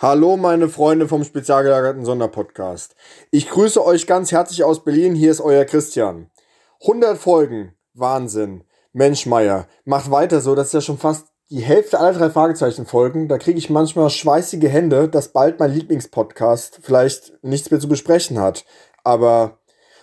Hallo meine Freunde vom spezialgelagerten Sonderpodcast. Ich grüße euch ganz herzlich aus Berlin. Hier ist euer Christian. 100 Folgen. Wahnsinn. Mensch Meier, macht weiter so. Das ist ja schon fast die Hälfte aller drei Fragezeichen Folgen. Da kriege ich manchmal schweißige Hände, dass bald mein Lieblingspodcast vielleicht nichts mehr zu besprechen hat. Aber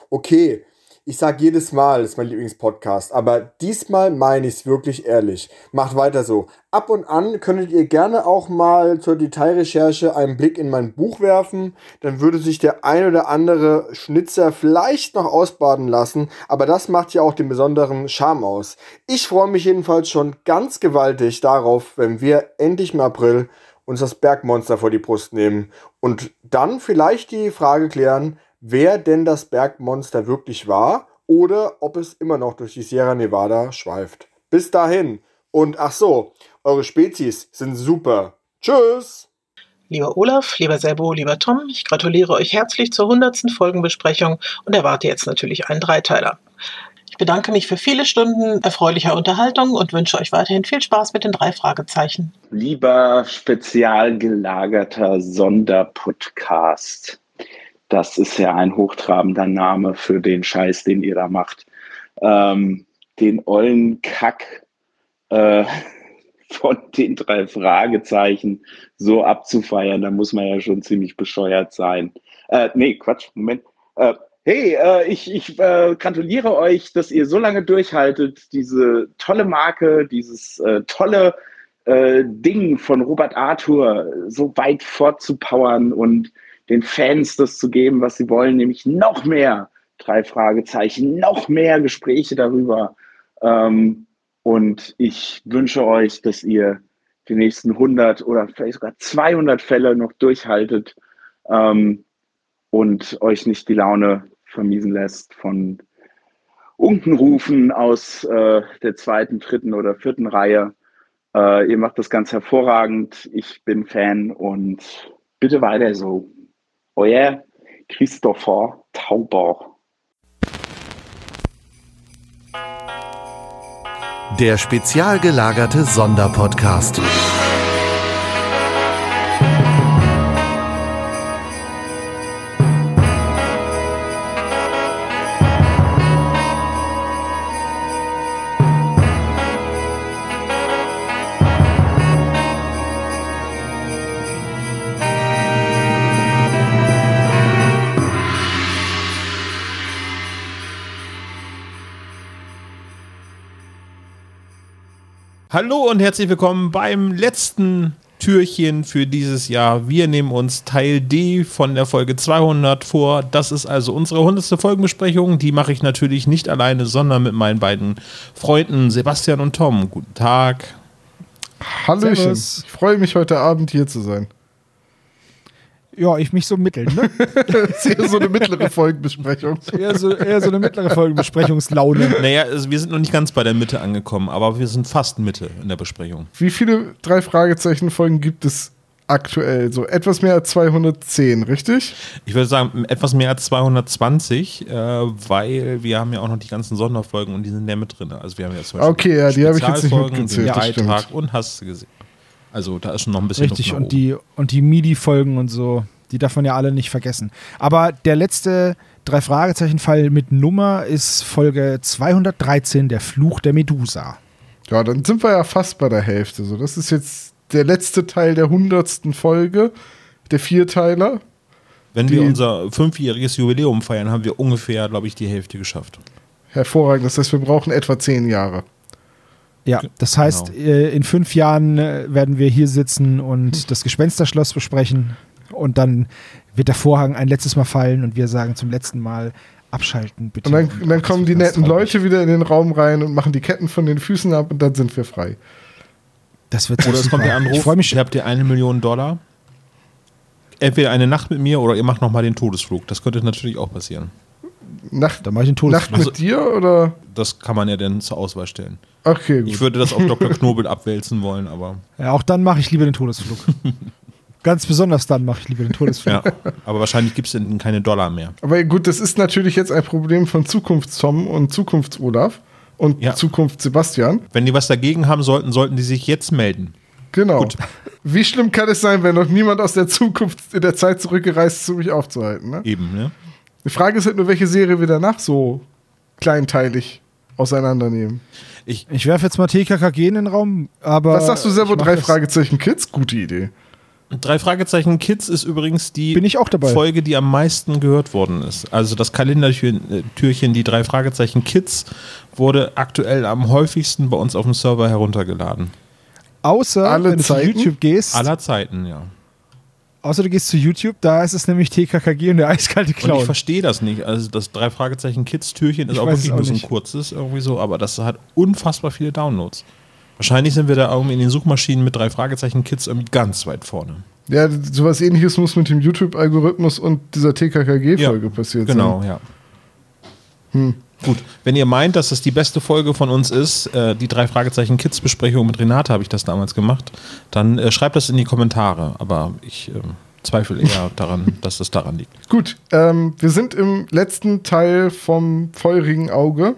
okay, ich sage jedes Mal, das ist mein Lieblingspodcast, aber diesmal meine ich es wirklich ehrlich. Macht weiter so. Ab und an könntet ihr gerne auch mal zur Detailrecherche einen Blick in mein Buch werfen. Dann würde sich der ein oder andere Schnitzer vielleicht noch ausbaden lassen, aber das macht ja auch den besonderen Charme aus. Ich freue mich jedenfalls schon ganz gewaltig darauf, wenn wir endlich im April uns das Bergmonster vor die Brust nehmen und dann vielleicht die Frage klären, wer denn das Bergmonster wirklich war oder ob es immer noch durch die Sierra Nevada schweift. Bis dahin. Und ach so, eure Spezies sind super. Tschüss! Lieber Olaf, lieber Sebo, lieber Tom, ich gratuliere euch herzlich zur 100. Folgenbesprechung und erwarte jetzt natürlich einen Dreiteiler. Ich bedanke mich für viele Stunden erfreulicher Unterhaltung und wünsche euch weiterhin viel Spaß mit den drei Fragezeichen. Lieber spezial gelagerter Sonderpodcast. Das ist ja ein hochtrabender Name für den Scheiß, den ihr da macht. Ähm, den ollen Kack äh, von den drei Fragezeichen so abzufeiern, da muss man ja schon ziemlich bescheuert sein. Äh, nee, Quatsch, Moment. Äh, hey, äh, ich, ich äh, gratuliere euch, dass ihr so lange durchhaltet, diese tolle Marke, dieses äh, tolle äh, Ding von Robert Arthur so weit fortzupowern und den Fans das zu geben, was sie wollen, nämlich noch mehr drei Fragezeichen, noch mehr Gespräche darüber. Ähm, und ich wünsche euch, dass ihr die nächsten 100 oder vielleicht sogar 200 Fälle noch durchhaltet ähm, und euch nicht die Laune vermiesen lässt von Unkenrufen aus äh, der zweiten, dritten oder vierten Reihe. Äh, ihr macht das ganz hervorragend. Ich bin Fan und bitte weiter so euer Christopher Tauber. Der spezial gelagerte Sonderpodcast. Hallo und herzlich willkommen beim letzten Türchen für dieses Jahr. Wir nehmen uns Teil D von der Folge 200 vor. Das ist also unsere 100. Folgenbesprechung. Die mache ich natürlich nicht alleine, sondern mit meinen beiden Freunden Sebastian und Tom. Guten Tag. Hallöchen. Servus. Ich freue mich heute Abend hier zu sein. Ja, ich mich so mitteln, ne? das ist eher so eine mittlere Folgenbesprechung. eher, so, eher so eine mittlere Folgenbesprechungslaune. Naja, also wir sind noch nicht ganz bei der Mitte angekommen, aber wir sind fast Mitte in der Besprechung. Wie viele drei Fragezeichen Folgen gibt es aktuell? So etwas mehr als 210, richtig? Ich würde sagen, etwas mehr als 220, äh, weil wir haben ja auch noch die ganzen Sonderfolgen und die sind ja mit drin. Also wir haben ja zum Beispiel Okay, ja, die habe ich jetzt nicht mitgezählt. Freitag und hast du gesehen. Also da ist schon noch ein bisschen Richtig, und die, und die MIDI-Folgen und so, die darf man ja alle nicht vergessen. Aber der letzte drei Fragezeichen-Fall mit Nummer ist Folge 213, der Fluch der Medusa. Ja, dann sind wir ja fast bei der Hälfte. So, das ist jetzt der letzte Teil der hundertsten Folge, der Vierteiler. Wenn wir unser fünfjähriges Jubiläum feiern, haben wir ungefähr, glaube ich, die Hälfte geschafft. Hervorragend. Das heißt, wir brauchen etwa zehn Jahre. Ja, das heißt, genau. In fünf Jahren äh, werden wir hier sitzen und das Gespensterschloss besprechen und dann wird der Vorhang ein letztes Mal fallen und wir sagen zum letzten Mal abschalten, bitte. Und dann, und dann kommen die netten Leute wieder in den Raum rein und machen die Ketten von den Füßen ab und dann sind wir frei. Das wird Oder es kommt der Anruf, ich freue mich. Ihr habt ihr eine Million Dollar. Entweder eine Nacht mit mir oder ihr macht nochmal den Todesflug. Das könnte natürlich auch passieren. Nacht, dann mache ich einen Todesflug. Nacht mit also, dir oder? Das kann man ja dann zur Auswahl stellen. Okay, gut. Ich würde das auf Dr. Knobel abwälzen wollen, aber. Ja, auch dann mache ich lieber den Todesflug. Ganz besonders dann mache ich lieber den Todesflug. Ja, aber wahrscheinlich gibt es keine Dollar mehr. Aber gut, das ist natürlich jetzt ein Problem von Zukunfts-Tom und Zukunfts-Olaf und ja. Zukunft Sebastian. Wenn die was dagegen haben sollten, sollten die sich jetzt melden. Genau. Gut. Wie schlimm kann es sein, wenn noch niemand aus der Zukunft in der Zeit zurückgereist ist, um mich aufzuhalten? Ne? Eben, ne? Die Frage ist halt nur, welche Serie wir danach so kleinteilig auseinandernehmen. Ich, Ich werfe jetzt mal TKKG in den Raum, aber. Was sagst du, mach Drei Fragezeichen Kids? Gute Idee. drei Fragezeichen Kids ist übrigens die Bin ich auch dabei. Folge, die am meisten gehört worden ist. Also das Kalendertürchen, die drei Fragezeichen Kids, wurde aktuell am häufigsten bei uns auf dem Server heruntergeladen. Außer, Alle wenn du Zeiten? zu YouTube gehst. Aller Zeiten, ja. Außer du gehst zu YouTube, da ist es nämlich TKKG und der eiskalte Und ich Clown. verstehe das nicht. Also das drei Fragezeichen Kids Türchen ist Ich auch wirklich auch nur so ein kurzes irgendwie so, aber das hat unfassbar viele Downloads. Wahrscheinlich sind wir da irgendwie in den Suchmaschinen mit drei Fragezeichen Kids irgendwie ganz weit vorne. Ja, sowas ähnliches muss mit dem YouTube-Algorithmus und dieser TKKG-Folge Ja, passiert Genau, sein. ja. Gut, wenn ihr meint, dass das die beste Folge von uns ist, äh, die drei Fragezeichen Kids Besprechung mit Renate habe ich das damals gemacht, dann äh, schreibt das in die Kommentare. Aber ich ähm, zweifle eher daran, dass das daran liegt. Gut, ähm, wir sind im letzten Teil vom feurigen Auge.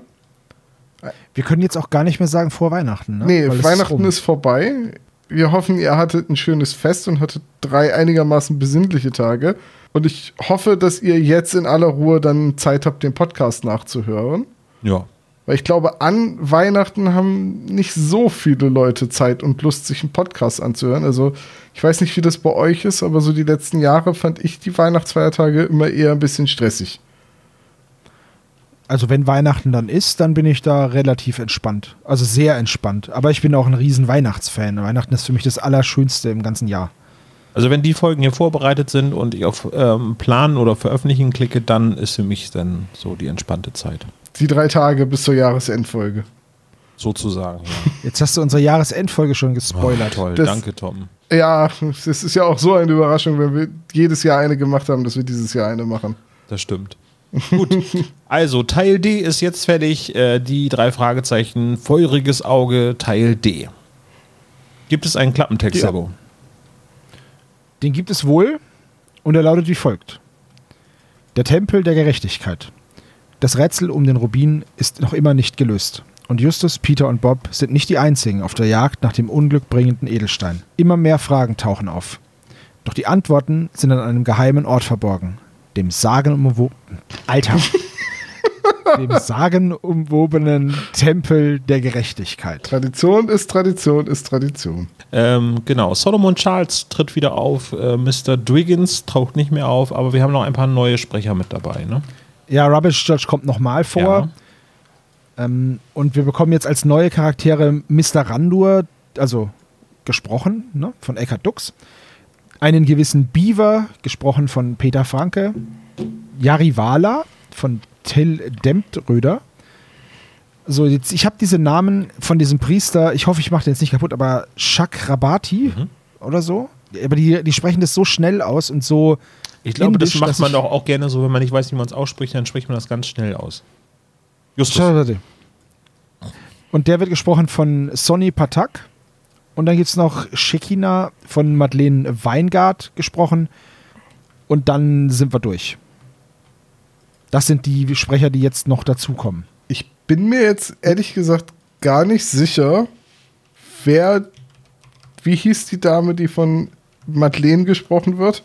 Wir können jetzt auch gar nicht mehr sagen vor Weihnachten. Ne? Nee, Weil Weihnachten rum. ist vorbei. Wir hoffen, ihr hattet ein schönes Fest und hattet drei einigermaßen besinnliche Tage. Und ich hoffe, dass ihr jetzt in aller Ruhe dann Zeit habt, den Podcast nachzuhören. Ja. Weil ich glaube, an Weihnachten haben nicht so viele Leute Zeit und Lust, sich einen Podcast anzuhören. Also ich weiß nicht, wie das bei euch ist, aber so die letzten Jahre fand ich die Weihnachtsfeiertage immer eher ein bisschen stressig. Also wenn Weihnachten dann ist, dann bin ich da relativ entspannt. Also sehr entspannt. Aber ich bin auch ein riesen Weihnachtsfan. Weihnachten ist für mich das Allerschönste im ganzen Jahr. Also wenn die Folgen hier vorbereitet sind und ich auf ähm, Planen oder Veröffentlichen klicke, dann ist für mich dann so die entspannte Zeit. Die drei Tage bis zur Jahresendfolge. Sozusagen. Ja. Jetzt hast du unsere Jahresendfolge schon gespoilert. Toll, Das- danke Tom. Ja, es ist ja auch so eine Überraschung, wenn wir jedes Jahr eine gemacht haben, dass wir dieses Jahr eine machen. Das stimmt. Gut, also Teil D ist jetzt fertig. Äh, die drei Fragezeichen, feuriges Auge, Teil D. Gibt es einen Klappentext, Ja. Den gibt es wohl und er lautet wie folgt. Der Tempel der Gerechtigkeit. Das Rätsel um den Rubin ist noch immer nicht gelöst. Und Justus, Peter und Bob sind nicht die einzigen auf der Jagd nach dem unglückbringenden Edelstein. Immer mehr Fragen tauchen auf. Doch die Antworten sind an einem geheimen Ort verborgen. Dem sagenumwo Alter. dem sagenumwobenen Tempel der Gerechtigkeit. Tradition ist Tradition ist Tradition. Ähm, genau, Solomon Charles tritt wieder auf. Äh, Mr. Dwiggins taucht nicht mehr auf, aber wir haben noch ein paar neue Sprecher mit dabei. Ne? Ja, Rubbish Judge kommt nochmal vor. Ja. Ähm, und wir bekommen jetzt als neue Charaktere Mr. Randur, also gesprochen ne, von Eckhard Dux, einen gewissen Beaver, gesprochen von Peter Franke, Yarivala von Till Demtröder. So, jetzt, ich habe diese Namen von diesem Priester, ich hoffe, ich mache den jetzt nicht kaputt, aber Chakrabati Mhm. oder so. Aber die, die sprechen das so schnell aus und so. Ich glaube, das indisch, macht dass man doch auch gerne so, wenn man nicht weiß, wie man es ausspricht, dann spricht man das ganz schnell aus. Justus. Und der wird gesprochen von Sonny Patak. Und dann gibt es noch Shekina von Madeleine Weingart gesprochen. Und dann sind wir durch. Das sind die Sprecher, die jetzt noch dazukommen. Ich bin mir jetzt ehrlich gesagt gar nicht sicher, wer, wie hieß die Dame, die von Madeleine gesprochen wird?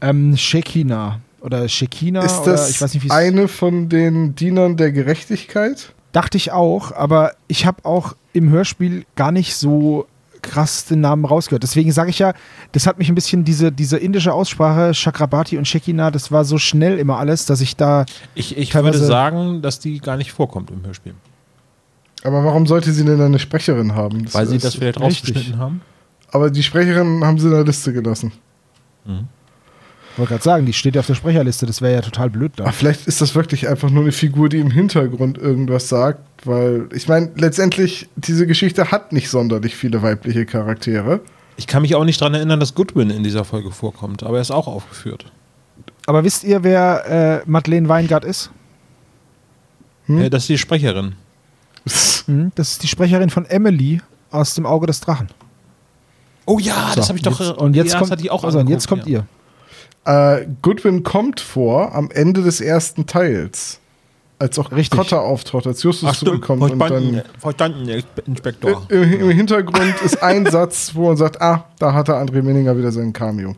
Ähm, Shekina oder Shekina ist oder das ich weiß nicht, wie eine von den Dienern der Gerechtigkeit? Dachte ich auch, aber ich habe auch im Hörspiel gar nicht so krass den Namen rausgehört. Deswegen sage ich ja, das hat mich ein bisschen diese, diese indische Aussprache, Chakrabati und Shekina, das war so schnell immer alles, dass ich da. Ich, ich würde sagen, dass die gar nicht vorkommt im Hörspiel. Aber warum sollte sie denn eine Sprecherin haben? Das Weil sie das vielleicht rausgeschnitten haben. Aber die Sprecherin haben sie in der Liste gelassen. Ich wollte gerade sagen, die steht ja auf der Sprecherliste, das wäre ja total blöd da. Ach, vielleicht ist das wirklich einfach nur eine Figur, die im Hintergrund irgendwas sagt, weil ich meine, letztendlich, diese Geschichte hat nicht sonderlich viele weibliche Charaktere. Ich kann mich auch nicht daran erinnern, dass Goodwin in dieser Folge vorkommt, aber er ist auch aufgeführt. Aber wisst ihr, wer äh, Madeleine Weingart ist? Hm? Äh, das ist die Sprecherin. Hm, das ist die Sprecherin von Emily aus dem Auge des Drachen. Oh ja, das So, habe ich doch. Jetzt, und jetzt ja, kommt, das hatte ich auch also, und jetzt kommt angeguckt, ihr. Äh, Goodwin kommt vor am Ende des ersten Teils. als auch Richtig. Kotter auftaucht, als Justus zurückkommt und dann Verstanden, Inspektor. im, im Hintergrund ist ein Satz, wo man sagt, ah, da hat der André Menninger wieder sein Cameo.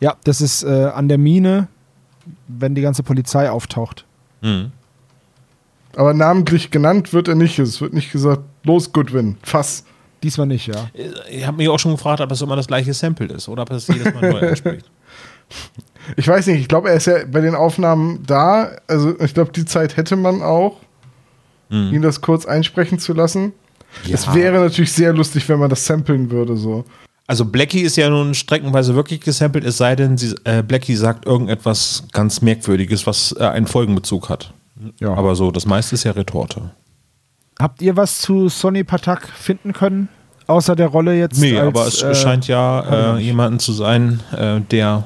Ja, das ist äh, an der Mine, wenn die ganze Polizei auftaucht. Mhm. Aber namentlich genannt wird er nicht. Es wird nicht gesagt, los Goodwin, Fass. Diesmal nicht, ja. Ich habe mich auch schon gefragt, ob das immer das gleiche Sample ist oder ob das jedes Mal neu anspricht. Ich weiß nicht, ich glaube, er ist ja bei den Aufnahmen da. Also ich glaube, die Zeit hätte man auch, Mhm. ihn das kurz einsprechen zu lassen. Ja. Es wäre natürlich sehr lustig, wenn man das samplen würde, so. Also Blackie ist ja nun streckenweise wirklich gesampelt, es sei denn, sie, äh, Blackie sagt irgendetwas ganz Merkwürdiges, was äh, einen Folgenbezug hat. Ja. Aber so, das meiste ist ja Retorte. Habt ihr was zu Sonny Patak finden können? Außer der Rolle jetzt? Nee, als, aber es äh, scheint ja äh, jemanden zu sein, äh, der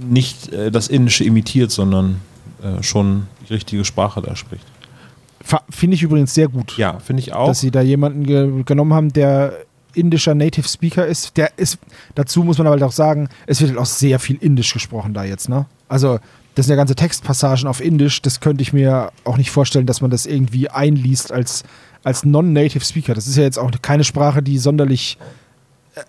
nicht äh, das Indische imitiert, sondern äh, schon die richtige Sprache da spricht. Finde ich übrigens sehr gut. Ja, finde ich auch. dass sie da jemanden ge genommen haben, der indischer Native Speaker ist. Der ist, dazu muss man aber halt auch sagen, es wird halt auch sehr viel Indisch gesprochen da jetzt, ne? Also, das sind ja ganze Textpassagen auf Indisch, das könnte ich mir auch nicht vorstellen, dass man das irgendwie einliest als, als Non-Native Speaker. Das ist ja jetzt auch keine Sprache, die sonderlich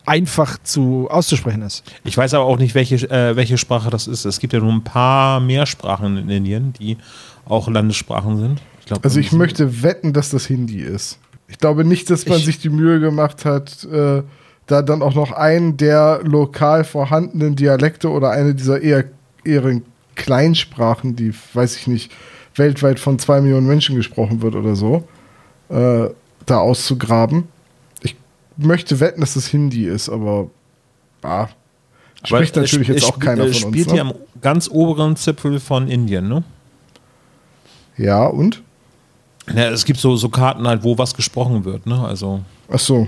einfach zu auszusprechen ist. Ich weiß aber auch nicht, welche, äh, welche Sprache das ist. Es gibt ja nur ein paar mehr Sprachen in Indien, die auch Landessprachen sind. Ich glaub, Also ich möchte wetten, dass das Hindi ist. Ich glaube nicht, dass man Ich- sich die Mühe gemacht hat, äh, da dann auch noch einen der lokal vorhandenen Dialekte oder eine dieser eher, eher Kleinsprachen, die, weiß ich nicht, weltweit von zwei Millionen Menschen gesprochen wird oder so, äh, da auszugraben. Möchte wetten, dass das Hindi ist, aber ah, Aber spricht es natürlich jetzt auch keiner von uns. spielt Ne? ja am ganz oberen Zipfel von Indien, ne? Ja, und? Ja, es gibt so, so Karten halt, wo was gesprochen wird, ne? Also Ach so.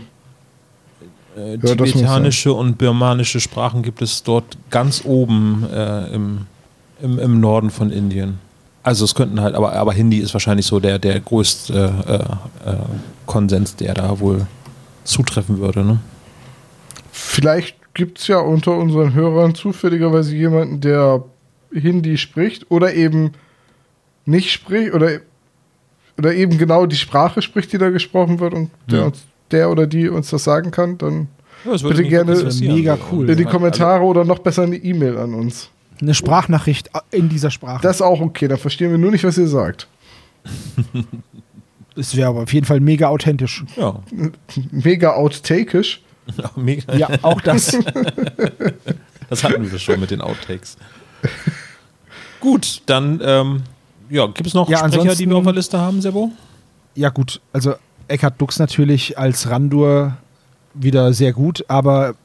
äh, tibetanische und birmanische Sprachen gibt es dort ganz oben äh, im, im, im Norden von Indien. Also es könnten halt, aber, aber Hindi ist wahrscheinlich so der, der größte äh, äh, Konsens, der da wohl zutreffen würde, ne? Vielleicht gibt es ja unter unseren Hörern zufälligerweise jemanden, der Hindi spricht oder eben nicht spricht oder, oder eben genau die Sprache spricht, die da gesprochen wird und der, Ja. uns, der oder die uns das sagen kann, dann Ja, das Bitte gerne-. Mega cool. in die Kommentare oder noch besser eine E-Mail an uns. Eine Sprachnachricht in dieser Sprache. Das ist auch okay, dann verstehen wir nur nicht, was ihr sagt. das wäre aber auf jeden Fall mega authentisch. Ja, Mega outtakisch. ja, mega. Ja, auch das. Das hatten wir schon mit den Outtakes. Gut, dann ähm, ja, gibt es noch Ja, Sprecher, die wir auf der Liste haben, Sebo? Ja, gut, also Eckhard Dux natürlich als Randur wieder sehr gut, aber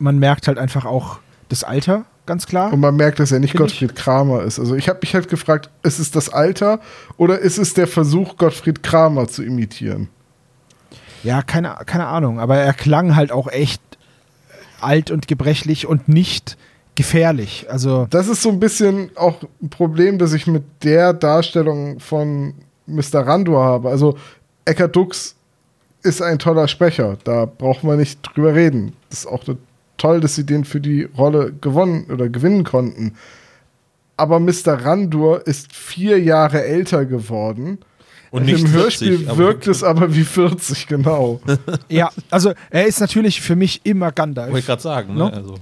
man merkt halt einfach auch das Alter, ganz klar. Und man merkt, dass er nicht Find ich. Gottfried Kramer ist. Also ich habe mich halt gefragt, ist es das Alter oder ist es der Versuch, Gottfried Kramer zu imitieren? Ja, keine, keine Ahnung, aber er klang halt auch echt alt und gebrechlich und nicht gefährlich. Also, Das ist so ein bisschen auch ein Problem, das ich mit der Darstellung von Mr. Randur habe. Also Eckhard Dux ist ein toller Sprecher, da braucht man nicht drüber reden. Das ist auch toll, dass sie den für die Rolle gewonnen oder gewinnen konnten. Aber Mr. Randur ist vier Jahre älter geworden. Und nicht Im 40, Hörspiel wirkt es aber wie 40, genau. ja, also er ist natürlich für mich immer Wollte ich Gandalf. gerade sagen, No? ne? Also,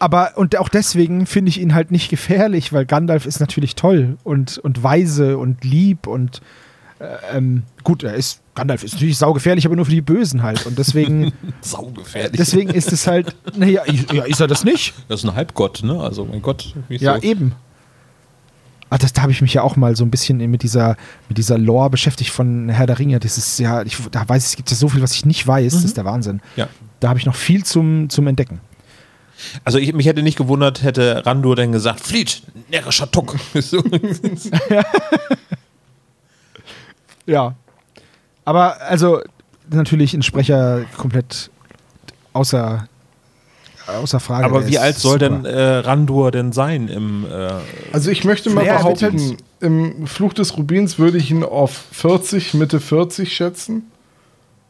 Aber, und auch deswegen finde ich ihn halt nicht gefährlich, weil Gandalf ist natürlich toll und, und weise und lieb und äh, ähm, gut, er ist, Gandalf ist natürlich saugefährlich, aber nur für die Bösen halt. Und deswegen, saugefährlich. deswegen ist es halt, naja, ja, ist er das nicht? das ist ein Halbgott, ne? Also, mein Gott. wie Ja, so. eben. Ah, das, da habe ich mich ja auch mal so ein bisschen mit dieser, mit dieser Lore beschäftigt von Herr der Ringe. Das ist ja, ich, da weiß ich, es gibt ja so viel, was ich nicht weiß. Das ist der Wahnsinn. Ja. Da habe ich noch viel zum, zum Entdecken. Also, ich, mich hätte nicht gewundert, hätte Randur denn gesagt: Flieht, närrischer Tuck. Ja. Aber also natürlich ein Sprecher komplett außer, außer Frage. aber wie alt soll super. denn äh, Randur denn sein im. Äh, Also ich möchte mal behaupten, im Fluch des Rubins würde ich ihn auf 40, Mitte 40 schätzen.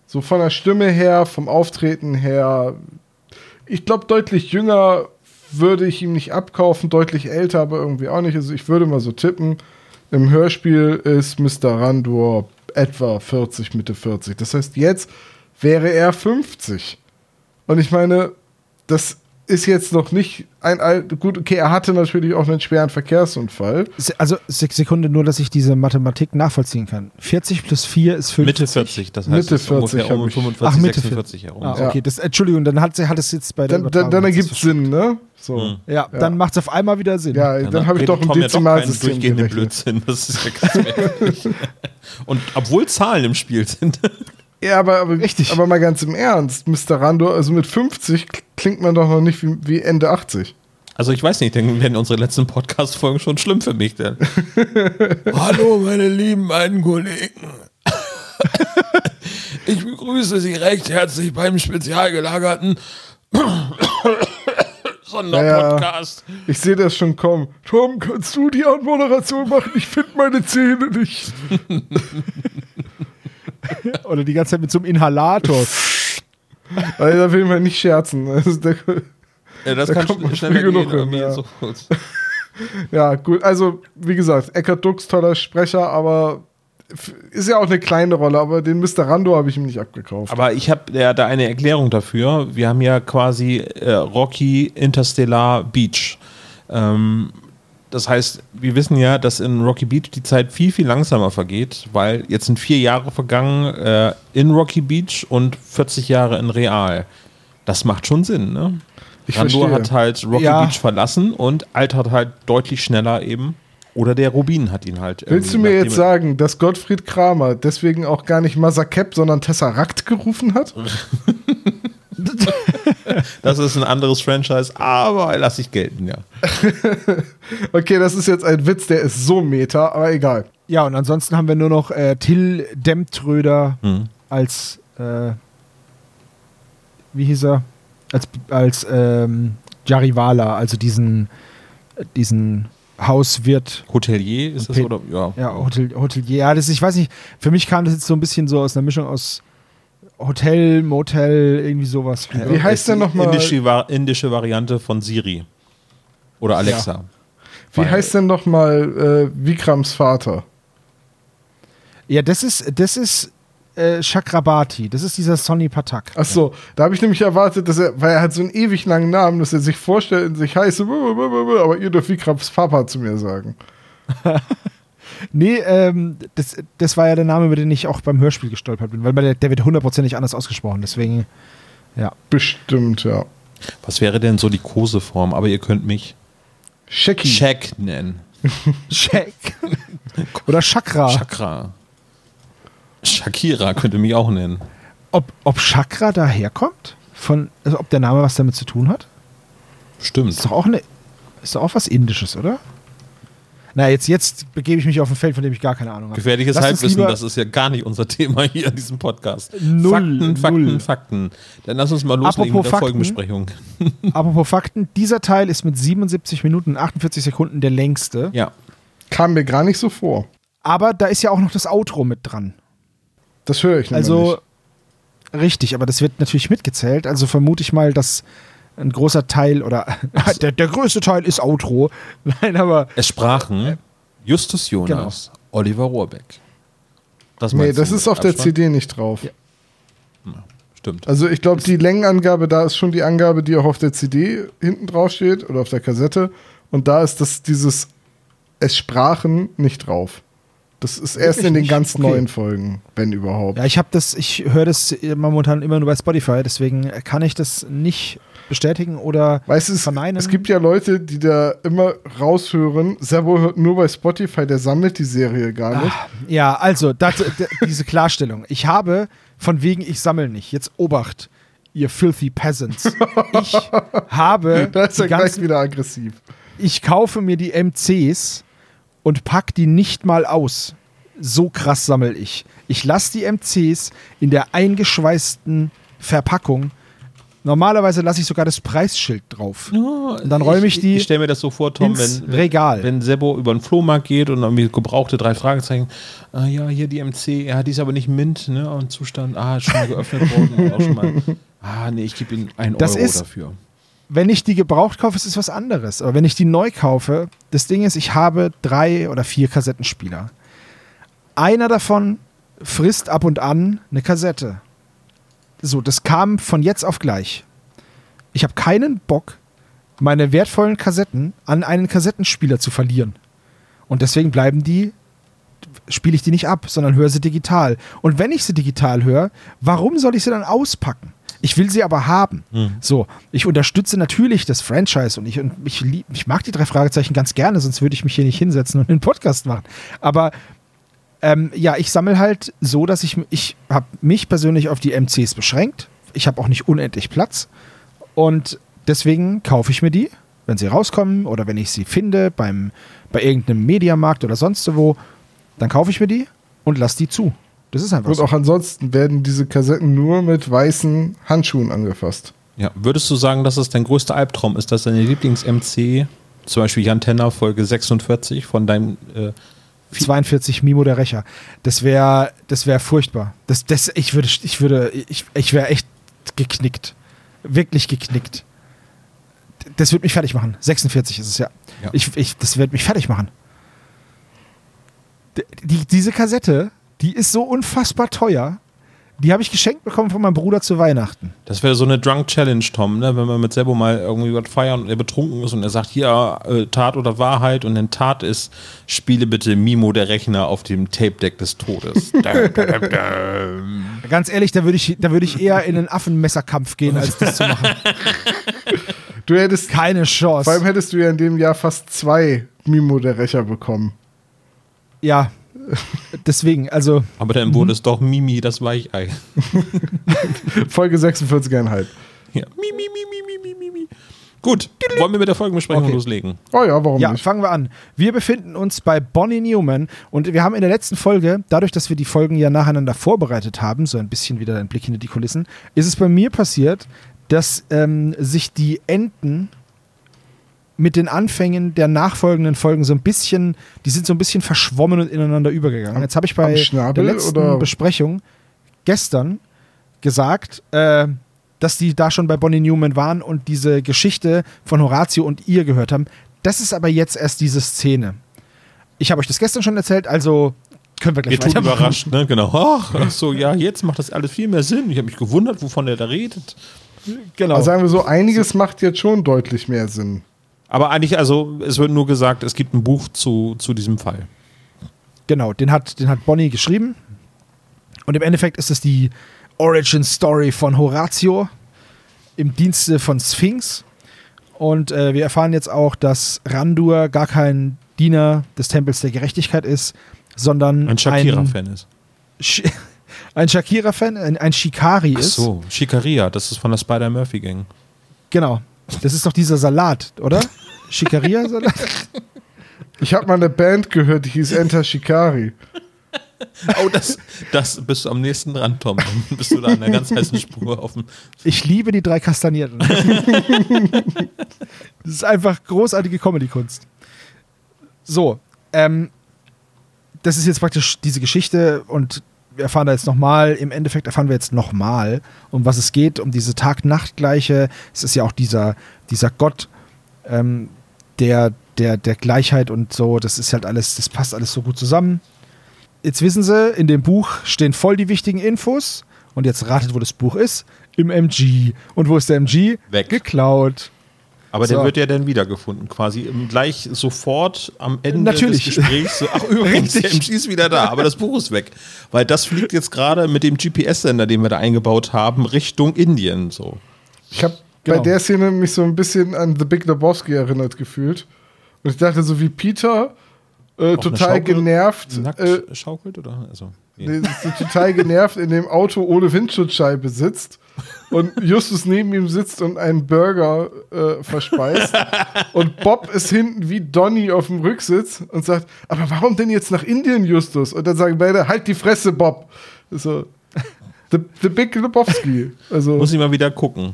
So von der Stimme her, vom Auftreten her. Ich glaube, deutlich jünger würde ich ihm nicht abkaufen, deutlich älter aber irgendwie auch nicht. Also ich würde mal so tippen, Im Hörspiel ist Mr. Randor etwa 40, Mitte 40. Das heißt, jetzt wäre er 50. Und ich meine, das ist jetzt noch nicht ein alt. Gut, okay, er hatte natürlich auch einen schweren Verkehrsunfall. Also Sekunde, nur, dass ich diese Mathematik nachvollziehen kann. 40 plus 4 ist 50. Mitte 40, das heißt Mitte es ist ungefähr 40 um hab ich. 45, Ach, Mitte 46 herum. Ah, Ja. okay, das, Entschuldigung, dann hat, hat es jetzt bei der Dann, dann, dann ergibt ist- Sinn, ne? So. Hm. Ja, dann macht es auf einmal wieder Sinn. Ja, Ja, dann habe ich doch ein ja Dezimalsystem gerechnet. Blödsinn. Das ist ja ganz merkwürdig. Und obwohl Zahlen im Spiel sind. Ja, aber, aber, Richtig. aber mal ganz im Ernst, Mr. Randor, also mit 50 klingt man doch noch nicht wie, wie Ende 80. Also ich weiß nicht, dann werden unsere letzten Podcast-Folgen schon schlimm für mich. Denn. Hallo, meine lieben beiden Kollegen. Ich begrüße Sie recht herzlich beim spezial gelagerten Sonderpodcast. Ich sehe das schon kommen. Tom, kannst du die Anmoderation machen? Ich finde meine Zähne nicht. Oder die ganze Zeit mit so einem Inhalator. Also, da will man nicht scherzen. Also, der, Ja, das Da kann kommt man schn- schneller früh gehen. genug hin, ja. so. ja, gut. Also, wie gesagt, Eckhard Dux, toller Sprecher, aber ist ja auch eine kleine Rolle. Aber den Mr. Randor habe ich ihm nicht abgekauft. Aber ich habe ja da eine Erklärung dafür. Wir haben ja quasi äh, Rocky Interstellar Beach. Ähm, das heißt, wir wissen ja, dass in Rocky Beach die Zeit viel, viel langsamer vergeht, weil jetzt sind vier Jahre vergangen äh, in Rocky Beach und 40 Jahre in Real. Das macht schon Sinn, ne? Ich Randor verstehe. hat halt Rocky Ja. Beach verlassen und altert halt deutlich schneller eben. Oder der Rubin hat ihn halt. Willst du mir jetzt sagen, dass Gottfried Kramer deswegen auch gar nicht Masakep, sondern Tesseract gerufen hat? Das ist ein anderes Franchise, aber lass ich gelten, ja. Okay, das ist jetzt ein Witz, der ist so meta, aber egal. Ja, und ansonsten haben wir nur noch äh, Till Demtröder Hm. als, äh, wie hieß er? Als, als ähm, Jarivala, also diesen, diesen Hauswirt. Hotelier ist das, Pe- oder? Ja. Ja, Hotel, Hotelier. Ja, das, ich weiß nicht, für mich kam das jetzt so ein bisschen so aus einer Mischung aus Hotel, Motel, irgendwie sowas. Wie heißt der die noch mal? Indische, indische Variante von Siri. Oder Alexa. Wie Weil- heißt denn noch mal äh, Vikrams Vater? Ja, das ist, das ist äh, Chakrabati. Das ist dieser Sonny Patak. Ach so, da habe ich nämlich erwartet, dass er, weil er hat so einen ewig langen Namen, dass er sich vorstellt und sich heißt, aber ihr dürft Vikrams Papa zu mir sagen. Nee, ähm, das, das war ja der Name, über den ich auch beim Hörspiel gestolpert bin, weil der, der wird hundertprozentig anders ausgesprochen. Deswegen, ja. Bestimmt, ja. Was wäre denn so die Koseform? Aber ihr könnt mich Sheki. Shaq nennen. Shaq. Oder Chakra. Chakra. Shakira könnte mich auch nennen. ob, ob Chakra daherkommt? Von, also ob der Name was damit zu tun hat? Stimmt. Ist doch auch eine, ist doch auch was Indisches, oder? Na, jetzt, jetzt begebe ich mich auf ein Feld, von dem ich gar keine Ahnung habe. Gefährliches Lass Halbwissen, das ist ja gar nicht unser Thema hier in diesem Podcast. Null, Fakten, Fakten, null. Fakten. Dann lass uns mal loslegen Apropos mit der Fakten. Folgenbesprechung. Apropos Fakten, dieser Teil ist mit 77 Minuten und 48 Sekunden der längste. Ja. Kam mir gar nicht so vor. Aber da ist ja auch noch das Outro mit dran. Das höre ich nämlich Also, nicht. richtig, aber das wird natürlich mitgezählt. Also vermute ich mal, dass ein großer Teil oder der, der größte Teil ist Outro. Nein, aber Es sprachen Justus Jonas, Oliver Rohrbeck. Das Nee, das ist auf der Abstand? CD nicht drauf. Ja. Stimmt. Also ich glaube, die Längenangabe da ist schon die Angabe, die auch auf der CD hinten drauf steht oder auf der Kassette. Und da ist das dieses Es sprachen nicht drauf. Das ist erst in den nicht? ganz Okay. neuen Folgen, wenn überhaupt. ja, ich habe das, ich höre das momentan immer nur bei Spotify, deswegen kann ich das nicht bestätigen oder Weißt du, es, verneinen. es gibt ja Leute, die da immer raushören. Servo hört nur bei Spotify, der sammelt die Serie gar nicht. Ja, also, das, diese Klarstellung. Ich habe, von wegen, ich sammle nicht. Jetzt Obacht, ihr filthy peasants. Ich habe da ist er die gleich ganzen, wieder aggressiv. ich kaufe mir die MCs und pack die nicht mal aus. So krass sammel ich. Ich lasse die MCs in der eingeschweißten Verpackung. Normalerweise lasse ich sogar das Preisschild drauf. Und dann räume ich die Ich stelle mir das so vor, Tom, wenn, Regal. wenn Sebo über den Flohmarkt geht und irgendwie gebrauchte drei Fragezeichen. Ah ja, hier die MC, ja, die ist aber nicht mint, ne? Und Zustand, ah, ist schon mal geöffnet worden. auch schon mal, ah, nee, ich gebe Ihnen einen Das Euro ist- dafür. wenn ich die gebraucht kaufe, ist es was anderes. Aber wenn ich die neu kaufe, das Ding ist, ich habe drei oder vier Kassettenspieler. Einer davon frisst ab und an eine Kassette. So, das kam von jetzt auf gleich. Ich habe keinen Bock, meine wertvollen Kassetten an einen Kassettenspieler zu verlieren. Und deswegen bleiben die, spiele ich die nicht ab, sondern höre sie digital. Und wenn ich sie digital höre, warum soll ich sie dann auspacken? Ich will sie aber haben. Hm. So, ich unterstütze natürlich das Franchise und ich, und ich, lieb- ich mag die drei Fragezeichen ganz gerne, sonst würde ich mich hier nicht hinsetzen und einen Podcast machen. Aber ähm, ja, ich sammle halt so, dass ich, ich habe mich persönlich auf die MCs beschränkt. Ich habe auch nicht unendlich Platz. Und deswegen kaufe ich mir die, wenn sie rauskommen oder wenn ich sie finde beim, bei irgendeinem Mediamarkt oder sonst wo, dann kaufe ich mir die und lasse die zu. Das ist einfach Und so. auch ansonsten werden diese Kassetten nur mit weißen Handschuhen angefasst. Ja, würdest du sagen, dass es dein größter Albtraum ist, dass deine Lieblings-MC, zum Beispiel Jan Tenner, Folge 46 von deinem äh, 42 Mimo der Rächer. Das wäre das wär furchtbar. Das, das, ich würde, ich würde, ich, ich wäre echt geknickt. Wirklich geknickt. Das wird mich fertig machen. 46 ist es ja. Ja. Ich, ich, das wird mich fertig machen. Die, diese Kassette, die ist so unfassbar teuer. Die habe ich geschenkt bekommen von meinem Bruder zu Weihnachten. Das wäre so eine Drunk Challenge, Tom, ne? wenn wir mit Sebo mal irgendwie was feiern und er betrunken ist und er sagt, hier, äh, Tat oder Wahrheit und dann Tat ist, spiele bitte Mimo der Rechner auf dem Tape-Deck des Todes. Dum, dum, dum, dum. Ganz ehrlich, da würde ich, da würde ich eher in einen Affenmesserkampf gehen, als das zu machen. Du hättest, Keine Chance. vor allem hättest du ja in dem Jahr fast zwei Mimo der Rächer bekommen. Ja, deswegen, also Aber dann wurde es doch Mimi, das Weichei. Folge 46,5. Ja. Mi, mi, mi, mi, mi, mi, mi. Gut, wollen wir mit der Folgenbesprechung Okay. loslegen? Oh ja, warum ja, nicht? fangen wir an. Wir befinden uns bei Bonnie Newman und wir haben in der letzten Folge, dadurch, dass wir die Folgen ja nacheinander vorbereitet haben, so ein bisschen wieder ein Blick hinter die Kulissen, ist es bei mir passiert, dass ähm, sich die Enden mit den Anfängen der nachfolgenden Folgen so ein bisschen, die sind so ein bisschen verschwommen und ineinander übergegangen. Am- Jetzt habe ich bei Schnabel der letzten oder- Besprechung gestern gesagt, äh, dass die da schon bei Bonnie Newman waren und diese Geschichte von Horatio und ihr gehört haben. Das ist aber jetzt erst diese Szene. Ich habe euch das gestern schon erzählt, also können wir gleich Wir tun weitermachen. überrascht, ne? Genau. Ach, ach so, ja, jetzt macht das alles viel mehr Sinn. Ich habe mich gewundert, wovon er da redet. Genau. Also sagen wir so, einiges macht jetzt schon deutlich mehr Sinn. Aber eigentlich, also, es wird nur gesagt, es gibt ein Buch zu, zu diesem Fall. Genau, den hat, den hat Bonnie geschrieben. Und im Endeffekt ist es die Origin Story von Horatio im Dienste von Sphinx. Und äh, wir erfahren jetzt auch, dass Randur gar kein Diener des Tempels der Gerechtigkeit ist, sondern Ein Shakira-Fan ist. Sch ein Shakira-Fan, ein, ein Shikari Ach ist. so, Shikaria, das ist von der Spider-Murphy-Gang. Genau. Das ist doch dieser Salat, oder? Shikaria-Salat? Ich habe mal eine Band gehört, die hieß Enter Shikari. Oh, das, das bist du am nächsten dran, Tom. Dann bist du da an der ganz heißen Spur auf dem. Ich liebe die drei Kastanierten. das ist einfach großartige Comedy-Kunst. So, ähm, das ist jetzt praktisch diese Geschichte und wir erfahren da jetzt nochmal, im Endeffekt erfahren wir jetzt nochmal, um was es geht, um diese Tag-Nacht-Gleiche. Es ist ja auch dieser, dieser Gott, ähm, der, der, der Gleichheit und so, das ist halt alles, das passt alles so gut zusammen. Jetzt wissen sie, in dem Buch stehen voll die wichtigen Infos. Und jetzt ratet, wo das Buch ist. Im MG. Und wo ist der MG? Weg. Geklaut. Aber So. der wird ja dann wiedergefunden, quasi im- gleich sofort am Ende Natürlich. des Gesprächs. So, ach, übrigens, der MG ist wieder da, aber das Buch ist weg. Weil das fliegt jetzt gerade mit dem GPS-Sender, den wir da eingebaut haben, Richtung Indien. So. Ich habe Genau. bei der Szene mich so ein bisschen an The Big Lebowski erinnert gefühlt. Und ich dachte, so wie Peter äh, total Schaukel- genervt, Nackt äh, schaukelt oder? Also, nee. total genervt in dem Auto ohne Windschutzscheibe sitzt und Justus neben ihm sitzt und einen Burger äh, verspeist und Bob ist hinten wie Donny auf dem Rücksitz und sagt, aber warum denn jetzt nach Indien, Justus? Und dann sagen beide, halt die Fresse, Bob. So, the, the Big Lebowski. Also, Muss ich mal wieder gucken.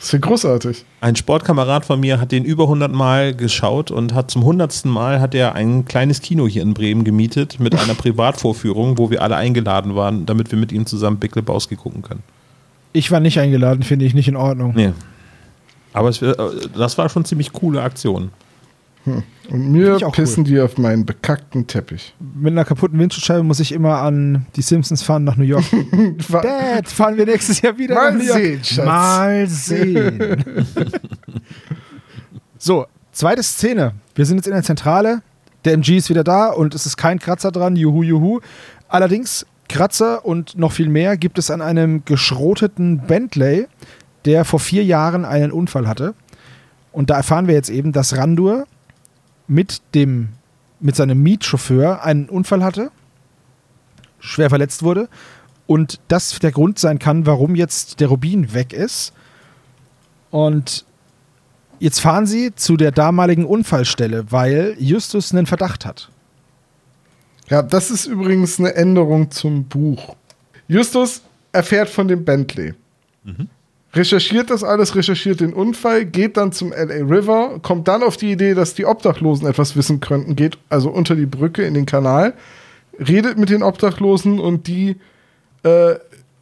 Das ist großartig. Ein Sportkamerad von mir hat den über 100 Mal geschaut und hat zum 100. Mal hat er ein kleines Kino hier in Bremen gemietet mit einer Privatvorführung, wo wir alle eingeladen waren, damit wir mit ihm zusammen Big Lebowski gucken können. Ich war nicht eingeladen, finde ich nicht in Ordnung. Nee. Aber es, äh, das war schon ziemlich coole Aktion. Hm. Und mir pissen die auf meinen bekackten Teppich. Mit einer kaputten Windschutzscheibe muss ich immer an die Simpsons fahren nach New York. Dad, fahren wir nächstes Jahr wieder Mal nach New York. sehen, Schatz. Mal sehen. so, zweite Szene. Wir sind jetzt in der Zentrale. Der MG ist wieder da und es ist kein Kratzer dran. Juhu, juhu. Allerdings, Kratzer und noch viel mehr gibt es an einem geschroteten Bentley, der vor vier Jahren einen Unfall hatte. Und da erfahren wir jetzt eben, dass Randur mit dem mit seinem Mietchauffeur einen Unfall hatte, schwer verletzt wurde und das der Grund sein kann, warum jetzt der Rubin weg ist. Und jetzt fahren sie zu der damaligen Unfallstelle, weil Justus einen Verdacht hat. Ja, das ist übrigens eine Änderung zum Buch. Justus erfährt von dem Bentley. Recherchiert das alles, recherchiert den Unfall, geht dann zum LA River, kommt dann auf die Idee, dass die Obdachlosen etwas wissen könnten, geht also unter die Brücke in den Kanal, redet mit den Obdachlosen und die äh,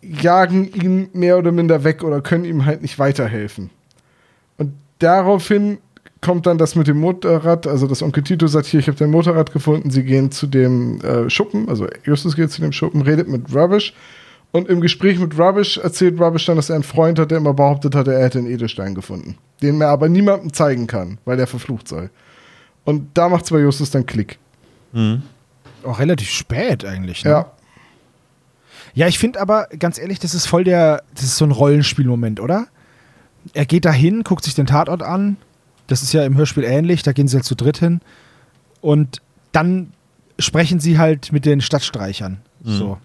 jagen ihn mehr oder minder weg oder können ihm halt nicht weiterhelfen. Und daraufhin kommt dann das mit dem Motorrad, also das Onkel Tito sagt hier, ich habe dein Motorrad gefunden, sie gehen zu dem äh, Schuppen, also Justus geht zu dem Schuppen, redet mit Rubbish und im Gespräch mit Rubbish erzählt Rubbish dann, dass er einen Freund hat, der immer behauptet hat, er hätte einen Edelstein gefunden, den er aber niemandem zeigen kann, weil der verflucht sei. Und da macht es bei Justus dann Klick. Auch relativ spät eigentlich. Ne? Ja, Ja, ich finde aber, ganz ehrlich, das ist voll der, das ist so ein Rollenspielmoment, oder? Er geht da hin, guckt sich den Tatort an. Das ist ja im Hörspiel ähnlich, da gehen sie halt zu dritt hin. Und dann sprechen sie halt mit den Stadtstreichern. So.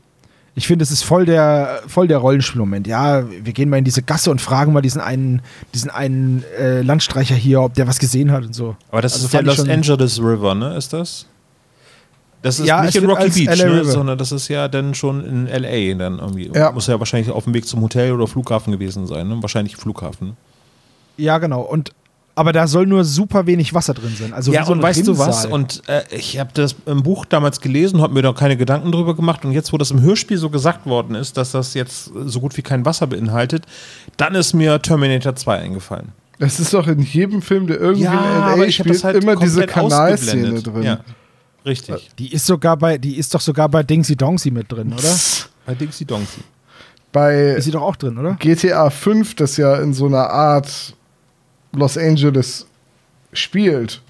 Ich finde, es ist voll der, voll der Rollenspielmoment. Ja, wir gehen mal in diese Gasse und fragen mal diesen einen, diesen einen äh, Landstreicher hier, ob der was gesehen hat und so. Aber das Also ist der Los Angeles River, ne? Ist das? Das ist Ja, nicht in Rocky Beach, ne? Sondern das ist ja dann schon in LA dann irgendwie. Ja. Muss ja wahrscheinlich auf dem Weg zum Hotel oder Flughafen gewesen sein, ne? Wahrscheinlich Flughafen. Ja, genau. Und aber da soll nur super wenig Wasser drin sein. Also ja, so und weißt du was? Und äh, ich habe das im Buch damals gelesen, habe mir da keine Gedanken drüber gemacht. Und jetzt, wo das im Hörspiel so gesagt worden ist, dass das jetzt so gut wie kein Wasser beinhaltet, dann ist mir Terminator 2 eingefallen. das ist doch in jedem Film, der irgendwie in LA aber ich hab spielt, das halt immer diese Kanalszene drin. Ja, richtig. Die ist sogar bei, die ist doch sogar bei Dingsy Dongsy mit drin, oder? Bei Dixie Donkey. Bei Ist sie doch auch drin, oder? GTA 5, das ja in so einer Art Los Angeles spielt,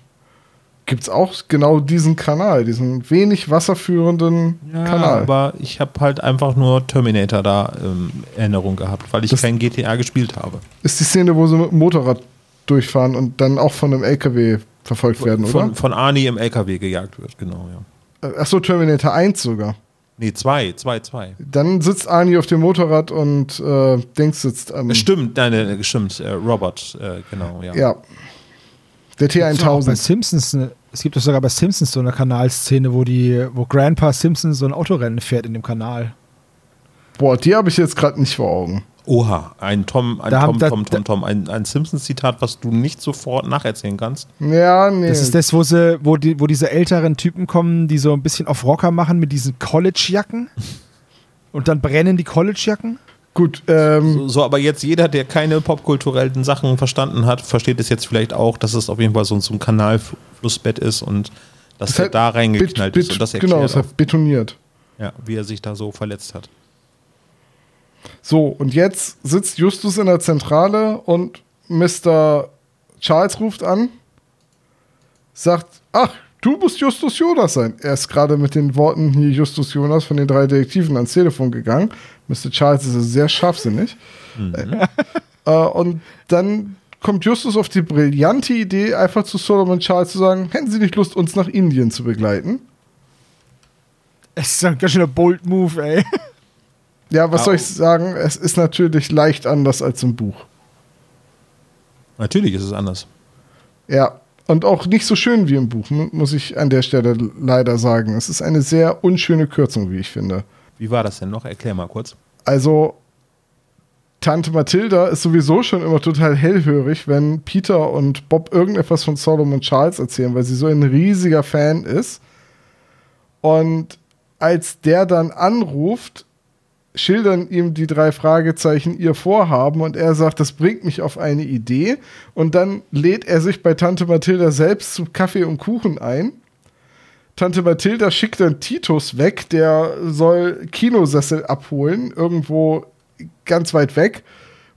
gibt es auch genau diesen Kanal, diesen wenig wasserführenden Ja, Kanal. aber ich habe halt einfach nur Terminator da ähm, Erinnerung gehabt, weil ich Das- kein GTA gespielt habe. Ist die Szene, wo sie mit dem Motorrad durchfahren und dann auch von einem LKW verfolgt werden, Von, oder? von Arnie im LKW gejagt wird, genau, ja. Achso, Terminator 1 sogar. Nee, zwei, zwei, zwei. Dann sitzt Arnie auf dem Motorrad und äh, Dings sitzt am. Stimmt, nein, nein, stimmt, äh, Robert, äh, genau, ja. Ja. Der Gibt's doch auch bei T1000. Simpsons, es gibt doch sogar bei Simpsons so eine Kanalszene, wo die, wo Grandpa Simpson so ein Autorennen fährt in dem Kanal. Boah, die habe ich jetzt gerade nicht vor Augen. Oha, ein Tom, ein Da Tom, da- Tom, Tom, Tom, ein, ein Simpsons-Zitat, was du nicht sofort nacherzählen kannst. Ja, nee. Das ist das, wo sie, wo die, wo diese älteren Typen kommen, die so ein bisschen auf Rocker machen mit diesen College-Jacken. Und dann brennen die College-Jacken. Gut, ähm, So, so, aber jetzt jeder, der keine popkulturellen Sachen verstanden hat, versteht es jetzt vielleicht auch, dass es auf jeden Fall so, so ein Kanalflussbett ist und dass das er da reingeknallt bet- ist und das erklärt Genau, es hat betoniert. ja, wie er sich da so verletzt hat. So, und jetzt sitzt Justus in der Zentrale und Mr. Charles ruft an, sagt, ach, du musst Justus Jonas sein. Er ist gerade mit den Worten hier Justus Jonas von den drei Detektiven ans Telefon gegangen. Mr. Charles ist sehr scharfsinnig. Äh, und dann kommt Justus auf die brillante Idee, einfach zu Solomon Charles zu sagen, hätten Sie nicht Lust, uns nach Indien zu begleiten? Es ist ein ganz schöner Bold Move, ey. Ja, was soll ich sagen? Es ist natürlich leicht anders als im Buch. Natürlich ist es anders. Ja, und auch nicht so schön wie im Buch, mu- muss ich an der Stelle leider sagen. Es ist eine sehr unschöne Kürzung, wie ich finde. Wie war das denn noch? Erklär mal kurz. Also, Tante Mathilda ist sowieso schon immer total hellhörig, wenn Peter und Bob irgendetwas von Solomon Charles erzählen, weil sie so ein riesiger Fan ist. Und als der dann anruft, schildern ihm die drei Fragezeichen ihr Vorhaben und er sagt, das bringt mich auf eine Idee. Und dann lädt er sich bei Tante Mathilda selbst zu Kaffee und Kuchen ein. Tante Mathilda schickt dann Titus weg, der soll Kinosessel abholen, irgendwo ganz weit weg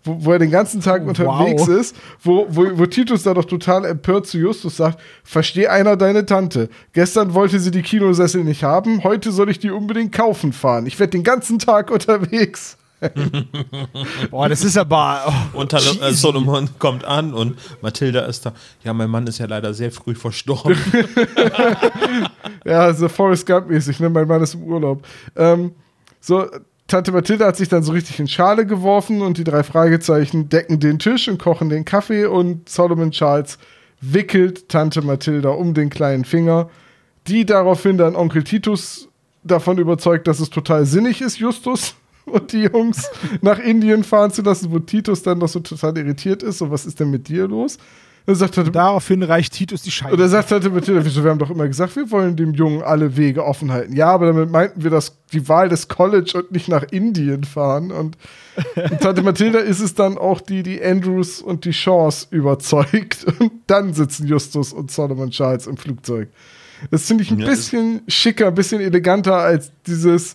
wo, wo er den ganzen Tag oh, unterwegs wow. ist, wo, wo, wo Titus da doch total empört zu Justus sagt, versteh einer deine Tante. Gestern wollte sie die Kinosessel nicht haben, heute soll ich die unbedingt kaufen fahren. Ich werde den ganzen Tag unterwegs. Boah, das ist aber. Oh, und äh, Solomon kommt an und Mathilda ist da. Ja, mein Mann ist ja leider sehr früh verstorben. ja, so Forrest Gump-mäßig, ne? Mein Mann ist im Urlaub. Ähm, so, Tante Mathilda hat sich dann so richtig in Schale geworfen und die drei Fragezeichen decken den Tisch und kochen den Kaffee und Solomon Charles wickelt Tante Mathilda um den kleinen Finger, die daraufhin dann Onkel Titus davon überzeugt, dass es total sinnig ist, Justus und die Jungs nach Indien fahren zu lassen, wo Titus dann noch so total irritiert ist. So, was ist denn mit dir los? Sagt Tante, Daraufhin reicht Titus die Scheibe. Und er sagt Tante Mathilda, wieso, wir haben doch immer gesagt, wir wollen dem Jungen alle Wege offen halten. Ja, aber damit meinten wir das, die Wahl des College und nicht nach Indien fahren. Und, und Tante Mathilda ist es dann auch die, die Andrews und die Shaws überzeugt. Und dann sitzen Justus und Solomon Charles im Flugzeug. Das finde ich ein ja, bisschen schicker, ein bisschen eleganter als dieses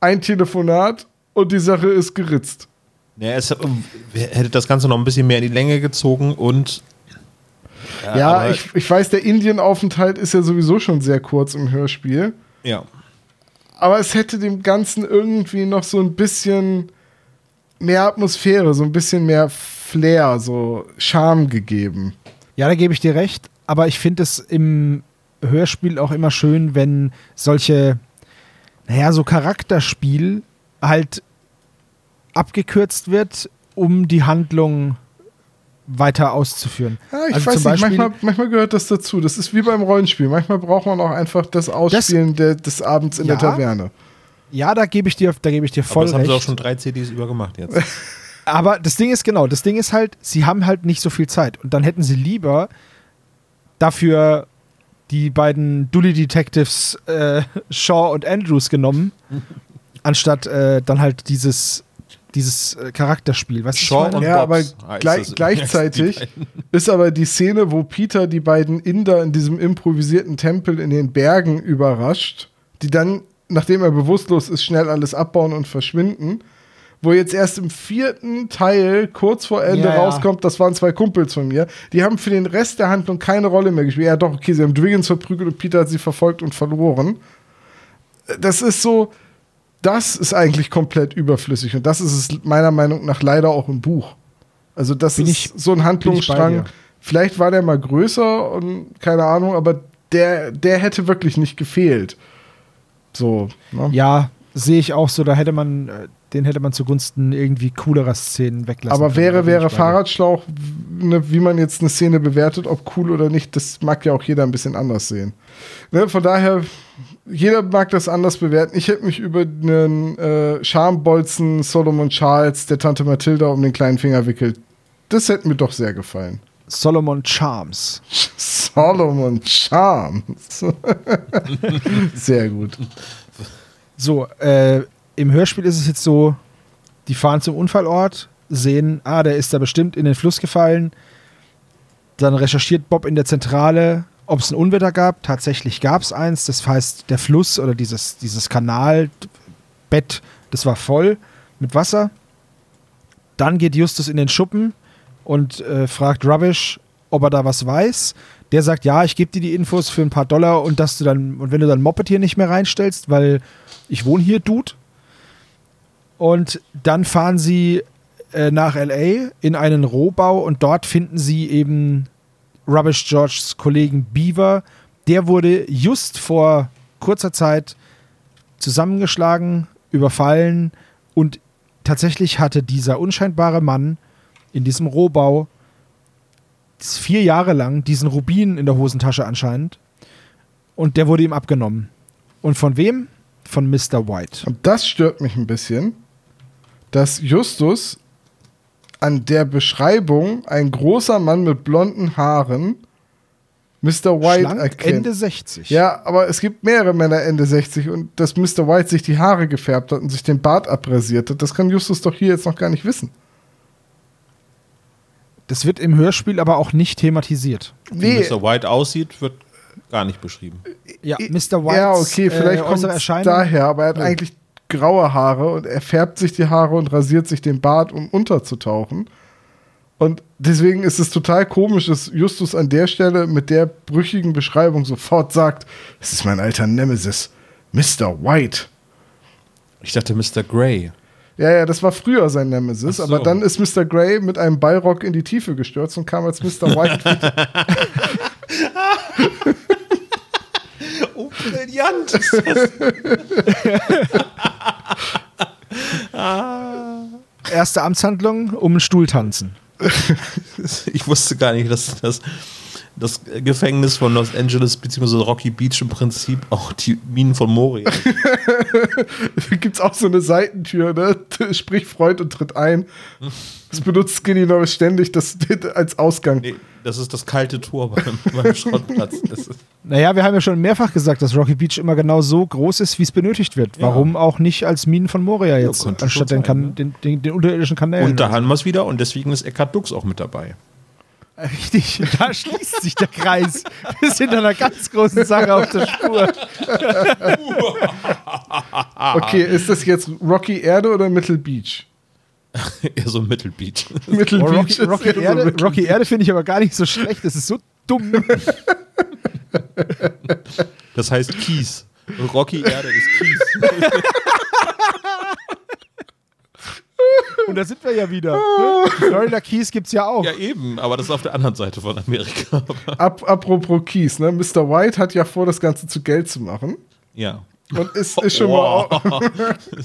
ein Telefonat und die Sache ist geritzt. Ja, es hätte das Ganze noch ein bisschen mehr in die Länge gezogen und ja, ja ich, ich weiß, der Indienaufenthalt ist ja sowieso schon sehr kurz im Hörspiel. Ja. Aber es hätte dem Ganzen irgendwie noch so ein bisschen mehr Atmosphäre, so ein bisschen mehr Flair, so Charme gegeben. Ja, da gebe ich dir recht. Aber ich finde es im Hörspiel auch immer schön, wenn solche, naja, so Charakterspiel halt abgekürzt wird, um die Handlung weiter auszuführen. Ja, ich also weiß nicht, manchmal, manchmal, gehört das dazu. Das ist wie beim Rollenspiel. Manchmal braucht man auch einfach das Ausspielen das, der, des Abends in ja, der Taverne. Ja, da gebe ich dir, da gebe ich dir voll Aber das recht. haben sie auch schon drei CDs übergemacht jetzt. Aber das Ding ist genau, das Ding ist halt, sie haben halt nicht so viel Zeit und dann hätten sie lieber dafür die beiden Dully Detectives äh, Shaw und Andrews genommen, anstatt äh, dann halt dieses dieses äh, Charakterspiel. Was Shaw und ja, aber gleich, gleichzeitig ist aber die Szene, wo Peter die beiden Inder in diesem improvisierten Tempel in den Bergen überrascht, die dann, nachdem er bewusstlos ist, schnell alles abbauen und verschwinden. Wo jetzt erst im vierten Teil, kurz vor Ende, ja, rauskommt, das waren zwei Kumpels von mir. Die haben für den Rest der Handlung keine Rolle mehr gespielt. Ja, doch, okay, sie haben Dwiggins verprügelt und Peter hat sie verfolgt und verloren. Das ist so, das ist eigentlich komplett überflüssig. Und das ist es meiner Meinung nach leider auch im Buch. Also, das bin ist ich, so ein Handlungsstrang. Vielleicht war der mal größer und keine Ahnung, aber der, der hätte wirklich nicht gefehlt. So. Ne? Ja, sehe ich auch so. Da hätte man, äh, den hätte man zugunsten irgendwie coolerer Szenen weglassen Aber wäre, wäre Fahrradschlauch, ne, wie man jetzt eine Szene bewertet, ob cool oder nicht, das mag ja auch jeder ein bisschen anders sehen. Ne, von daher jeder mag das anders bewerten. Ich hätte mich über einen äh, Schambolzen Solomon Charles der Tante Mathilda um den kleinen Finger wickelt. Das hätte mir doch sehr gefallen. Solomon Charms. Solomon Charms. sehr gut. So, äh, im Hörspiel ist es jetzt so, die fahren zum Unfallort, sehen, ah, der ist da bestimmt in den Fluss gefallen. Dann recherchiert Bob in der Zentrale, ob es ein Unwetter gab. Tatsächlich gab es eins. Das heißt, der Fluss oder dieses, dieses Kanalbett, das war voll mit Wasser. Dann geht Justus in den Schuppen und äh, fragt Rubbish, ob er da was weiß. Der sagt, ja, ich gebe dir die Infos für ein paar Dollar und dass du dann, und wenn du dann Moped hier nicht mehr reinstellst, weil ich wohne hier, Dude. Und dann fahren sie äh, nach LA in einen Rohbau und dort finden sie eben Rubbish Georges Kollegen Beaver. Der wurde just vor kurzer Zeit zusammengeschlagen, überfallen und tatsächlich hatte dieser unscheinbare Mann in diesem Rohbau vier Jahre lang diesen Rubin in der Hosentasche anscheinend und der wurde ihm abgenommen. Und von wem? Von Mr. White. Und das stört mich ein bisschen, dass Justus an der Beschreibung ein großer Mann mit blonden Haaren Mr. White Schlank, erkennt. Ende 60. Ja, aber es gibt mehrere Männer Ende 60 und dass Mr. White sich die Haare gefärbt hat und sich den Bart abrasiert hat, das kann Justus doch hier jetzt noch gar nicht wissen. Das wird im Hörspiel aber auch nicht thematisiert. Wie Mr. White aussieht, wird gar nicht beschrieben. Ja, Mr. White. ja, okay, vielleicht äh, kommt es daher, aber er hat Oh. eigentlich graue Haare und er färbt sich die Haare und rasiert sich den Bart, um unterzutauchen. Und deswegen ist es total komisch, dass Justus an der Stelle mit der brüchigen Beschreibung sofort sagt, es ist mein alter Nemesis, Mr. White. Ich dachte Mr. Grey. Ja, ja, das war früher sein Nemesis, so. aber dann ist Mr. Grey mit einem Ballrock in die Tiefe gestürzt und kam als Mr. White. Oh, brillant! Erste Amtshandlung, um den Stuhl tanzen. ich wusste gar nicht, dass das, das Gefängnis von Los Angeles bzw. Rocky Beach im Prinzip auch die Minen von Moria. Da gibt's auch so eine Seitentür, ne? Sprich Freund und tritt ein. Das benutzt Skinny Norris ständig das, als Ausgang. nee, das ist das kalte Tor beim, beim Schrottplatz. Naja, wir haben ja schon mehrfach gesagt, dass Rocky Beach immer genau so groß ist, wie es benötigt wird. Ja. Warum auch nicht als Minen von Moria jetzt, könnte anstatt den, kan sein, ne? den, den, den unterirdischen Kanälen? und da haben wir es wieder und deswegen ist Eckhard Dux auch mit dabei. Richtig, da schließt sich der Kreis. Wir sind einer ganz großen Sache auf der Spur. Okay, ist das jetzt Rocky Erde oder Mittel Beach? Eher so Mittelbeach. Mittel Oh, Rocky, ist Rocky so Erde, Mittel- Rocky Erde finde ich aber gar nicht so schlecht. Das ist so dumm. Das heißt Kies. Rocky Erde ist Kies. Und da sind wir ja wieder. Ne? Florida Keys gibt es ja auch. Ja, eben, aber das ist auf der anderen Seite von Amerika. Ab, apropos Keys, ne? Mr. White hat ja vor, das Ganze zu Geld zu machen. ja. Und ist, ist schon mal, Oh.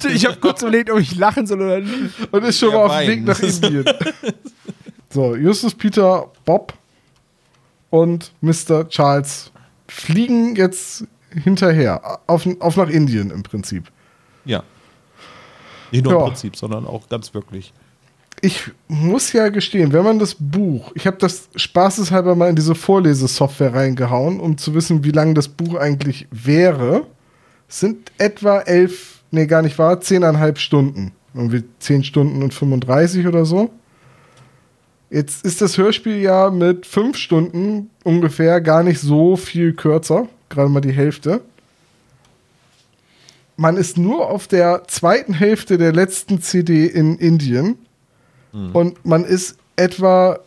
Ich habe kurz überlegt, ob ich lachen soll oder nicht. und ist schon Der mal auf dem. Weg nach Indien. So, Justus, Peter, Bob und Mr. Charles fliegen jetzt hinterher. Auf, auf nach Indien im Prinzip. Ja. Nicht nur Ja. im Prinzip, sondern auch ganz wirklich. Ich muss ja gestehen, wenn man das Buch, ich habe das spaßeshalber mal in diese Vorlesesoftware reingehauen, um zu wissen, wie lang das Buch eigentlich wäre, sind etwa elf, nee, gar nicht wahr, zehneinhalb Stunden. Irgendwie zehn Stunden und 35 oder so. Jetzt ist das Hörspiel ja mit fünf Stunden ungefähr gar nicht so viel kürzer, gerade mal die Hälfte. Man ist nur auf der zweiten Hälfte der letzten CD in Indien und man ist etwa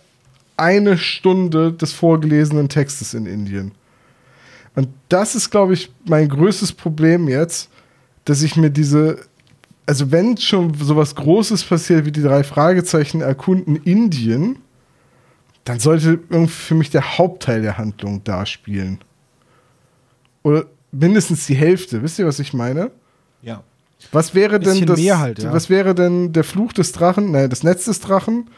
eine Stunde des vorgelesenen Textes in Indien. Und das ist, glaube ich, mein größtes Problem jetzt, dass ich mir diese, also wenn schon sowas Großes passiert wie die drei Fragezeichen erkunden Indien, dann sollte irgendwie für mich der Hauptteil der Handlung da spielen. Oder mindestens die Hälfte. Wisst ihr, was ich meine? Ja. Was wäre denn das? mehr halt, ja. Was wäre denn der Fluch des Drachen? Nein, das Netz des Drachen.